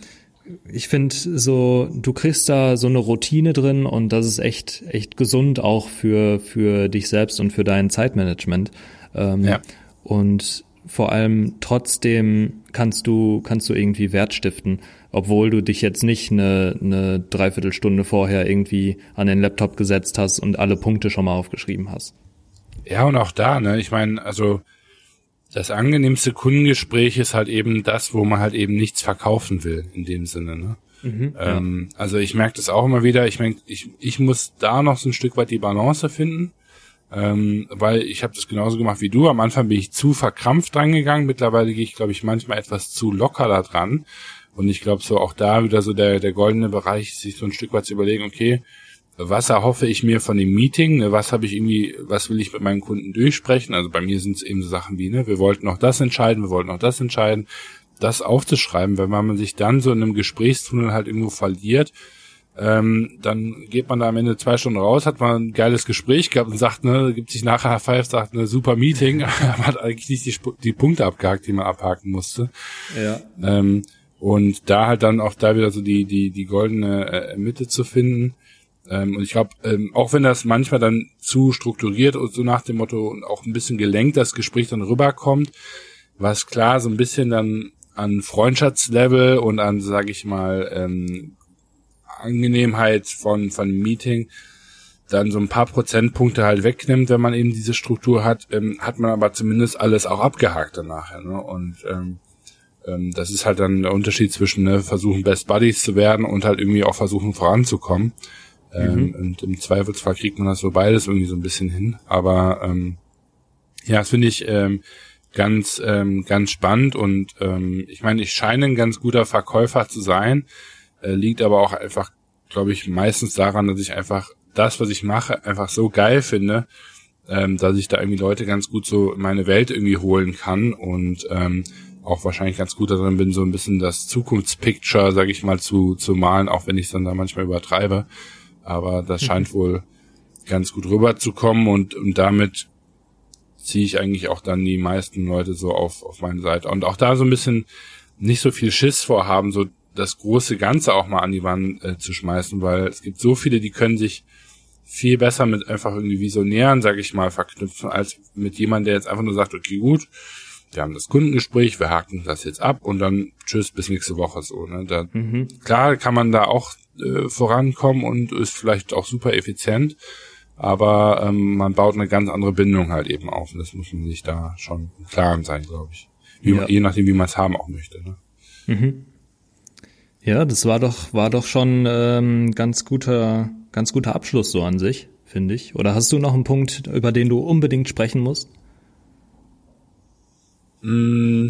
Speaker 2: ich finde so, du kriegst da so eine Routine drin und das ist echt, echt gesund auch für, für dich selbst und für dein Zeitmanagement. Ähm,
Speaker 1: Ja.
Speaker 2: Und vor allem trotzdem kannst du, kannst du irgendwie Wert stiften, obwohl du dich jetzt nicht eine, eine Dreiviertelstunde vorher irgendwie an den Laptop gesetzt hast und alle Punkte schon mal aufgeschrieben hast.
Speaker 1: Ja, und auch da, ne, ich meine, also das angenehmste Kundengespräch ist halt eben das, wo man halt eben nichts verkaufen will, in dem Sinne, ne? ähm, Also ich merke das auch immer wieder, ich meine, ich, ich muss da noch so ein Stück weit die Balance finden, ähm, weil ich habe das genauso gemacht wie du. Am Anfang bin ich zu verkrampft drangegangen, mittlerweile gehe ich, glaube ich, manchmal etwas zu locker da dran. Und ich glaube, so auch da wieder so der, der goldene Bereich, sich so ein Stück weit zu überlegen, okay, was erhoffe ich mir von dem Meeting, ne, was habe ich irgendwie, was will ich mit meinen Kunden durchsprechen? Also bei mir sind es eben so Sachen wie, ne, wir wollten noch das entscheiden, wir wollten noch das entscheiden, das aufzuschreiben, weil wenn man sich dann so in einem Gesprächstunnel halt irgendwo verliert, ähm, dann geht man da am Ende zwei Stunden raus, hat man ein geiles Gespräch gehabt und sagt, ne, gibt sich nachher Five, sagt, ne, super Meeting, aber hat eigentlich nicht die, die Punkte abgehakt, die man abhaken musste.
Speaker 2: Ja.
Speaker 1: Ähm, und da halt dann auch da wieder so die, die, die goldene äh, Mitte zu finden. Ähm, und ich glaube, ähm, auch wenn das manchmal dann zu strukturiert und so nach dem Motto und auch ein bisschen gelenkt das Gespräch dann rüberkommt, was klar so ein bisschen dann an Freundschaftslevel und an, sage ich mal, ähm, Angenehmheit von von Meeting dann so ein paar Prozentpunkte halt wegnimmt, wenn man eben diese Struktur hat, ähm, hat man aber zumindest alles auch abgehakt danach. Ne? Und ähm, ähm, das ist halt dann der Unterschied zwischen ne, versuchen Best Buddies zu werden und halt irgendwie auch versuchen voranzukommen. Ähm, mhm. Und im Zweifelsfall kriegt man das so beides irgendwie so ein bisschen hin. Aber ähm, ja, das finde ich ähm, ganz, ähm, ganz spannend und ähm, ich meine, ich scheine ein ganz guter Verkäufer zu sein, äh, liegt aber auch einfach, glaube ich, meistens daran, dass ich einfach das, was ich mache, einfach so geil finde, ähm, dass ich da irgendwie Leute ganz gut so in meine Welt irgendwie holen kann und ähm, auch wahrscheinlich ganz gut darin bin, so ein bisschen das Zukunftspicture, sag ich mal, zu, zu malen, auch wenn ich es dann da manchmal übertreibe. Aber das scheint wohl ganz gut rüberzukommen und, und damit ziehe ich eigentlich auch dann die meisten Leute so auf, auf meine Seite. Und auch da so ein bisschen nicht so viel Schiss vorhaben, so das große Ganze auch mal an die Wand äh, zu schmeißen, weil es gibt so viele, die können sich viel besser mit einfach irgendwie Visionären, sag ich mal, verknüpfen, als mit jemandem, der jetzt einfach nur sagt, okay, gut, wir haben das Kundengespräch, wir haken das jetzt ab und dann tschüss bis nächste Woche so. Ne? Da, mhm. Klar kann man da auch äh, vorankommen und ist vielleicht auch super effizient, aber ähm, man baut eine ganz andere Bindung halt eben auf und das muss man sich da schon klar sein, glaube ich. Wie, ja. Je nachdem, wie man es haben auch möchte. Ne? Mhm.
Speaker 2: Ja, das war doch, war doch schon ähm, ganz guter, ganz guter Abschluss so an sich, finde ich. Oder hast du noch einen Punkt, über den du unbedingt sprechen musst?
Speaker 1: Mm,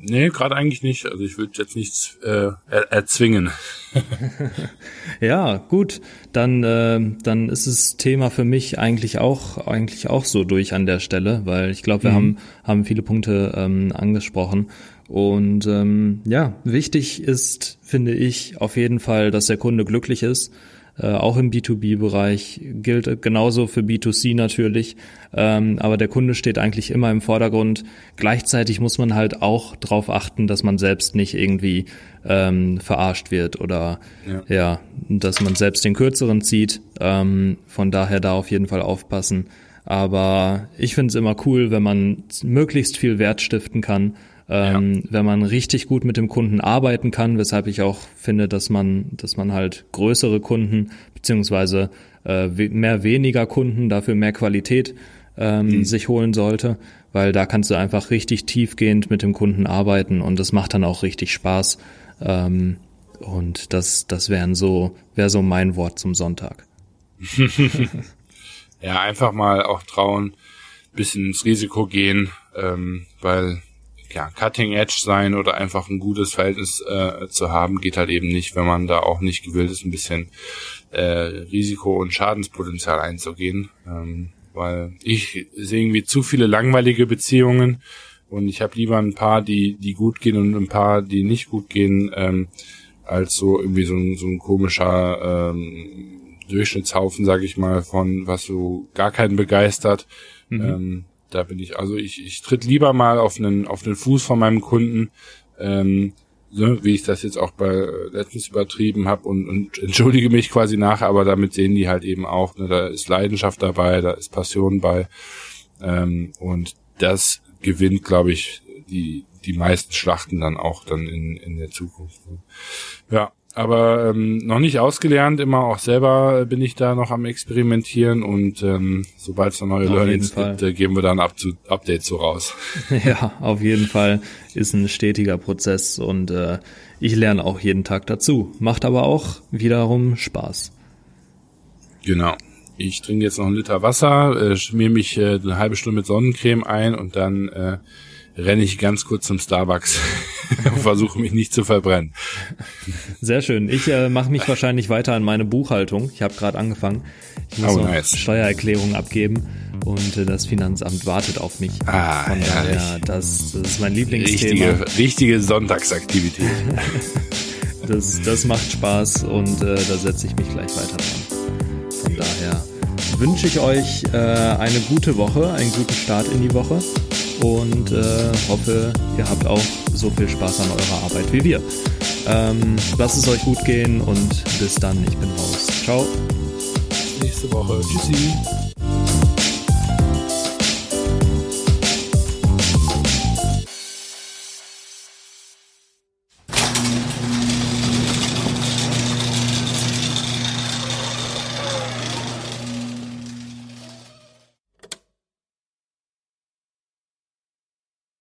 Speaker 1: nee, gerade eigentlich nicht. Also ich würde jetzt nichts äh, er erzwingen.
Speaker 2: ja, gut. Dann, äh, dann ist das Thema für mich eigentlich auch eigentlich auch so durch an der Stelle, weil ich glaube, wir mhm. haben haben viele Punkte ähm, angesprochen. Und ähm, ja, wichtig ist, finde ich, auf jeden Fall, dass der Kunde glücklich ist. Äh, auch im B2B-Bereich gilt genauso für B2C natürlich. Ähm, aber der Kunde steht eigentlich immer im Vordergrund. Gleichzeitig muss man halt auch darauf achten, dass man selbst nicht irgendwie ähm, verarscht wird oder ja. ja. dass man selbst den kürzeren zieht. Ähm, von daher da auf jeden Fall aufpassen. Aber ich finde es immer cool, wenn man möglichst viel Wert stiften kann ähm, ja. wenn man richtig gut mit dem Kunden arbeiten kann, weshalb ich auch finde, dass man, dass man halt größere Kunden beziehungsweise äh, mehr weniger Kunden, dafür mehr Qualität ähm, mhm. sich holen sollte, weil da kannst du einfach richtig tiefgehend mit dem Kunden arbeiten und das macht dann auch richtig Spaß. Ähm, und das, das wären so, wäre so mein Wort zum Sonntag.
Speaker 1: ja, einfach mal auch trauen, bisschen ins Risiko gehen, ähm, weil ja, Cutting Edge sein oder einfach ein gutes Verhältnis äh, zu haben, geht halt eben nicht, wenn man da auch nicht gewillt ist, ein bisschen äh, Risiko- und Schadenspotenzial einzugehen. Ähm, weil ich sehe irgendwie zu viele langweilige Beziehungen und ich habe lieber ein paar, die, die gut gehen und ein paar, die nicht gut gehen, ähm, als so irgendwie so ein, so ein komischer ähm, Durchschnittshaufen, sag ich mal, von was so gar keinen begeistert. Mhm. Ähm, da bin ich, also ich, ich tritt lieber mal auf einen, auf den Fuß von meinem Kunden, ähm, so, wie ich das jetzt auch bei äh, letztens übertrieben habe und, und entschuldige mich quasi nachher, aber damit sehen die halt eben auch, ne, da ist Leidenschaft dabei, da ist Passion bei ähm, und das gewinnt, glaube ich, die die meisten Schlachten dann auch dann in, in der Zukunft. Ja, aber ähm, noch nicht ausgelernt, immer auch selber bin ich da noch am Experimentieren und ähm, sobald es neue auf Learnings gibt, äh, geben wir dann Up zu, Updates so raus.
Speaker 2: Ja, auf jeden Fall ist ein stetiger Prozess und äh, ich lerne auch jeden Tag dazu. Macht aber auch wiederum Spaß.
Speaker 1: Genau. Ich trinke jetzt noch einen Liter Wasser, äh, schmier mich äh, eine halbe Stunde mit Sonnencreme ein und dann äh, renne ich ganz kurz zum Starbucks und versuche mich nicht zu verbrennen.
Speaker 2: Sehr schön. Ich äh, mache mich wahrscheinlich weiter an meine Buchhaltung. Ich habe gerade angefangen. Ich muss oh, noch nice. Steuererklärung abgeben und äh, das Finanzamt wartet auf mich.
Speaker 1: Ah, Von daher,
Speaker 2: das, das ist mein Lieblingsthema.
Speaker 1: Richtige, richtige Sonntagsaktivität.
Speaker 2: das, das macht Spaß und äh, da setze ich mich gleich weiter dran. Von daher wünsche ich euch äh, eine gute Woche, einen guten Start in die Woche und äh, hoffe, ihr habt auch so viel Spaß an eurer Arbeit wie wir. Ähm, lasst es euch gut gehen und bis dann, ich bin raus. Ciao.
Speaker 1: nächste Woche. Tschüssi.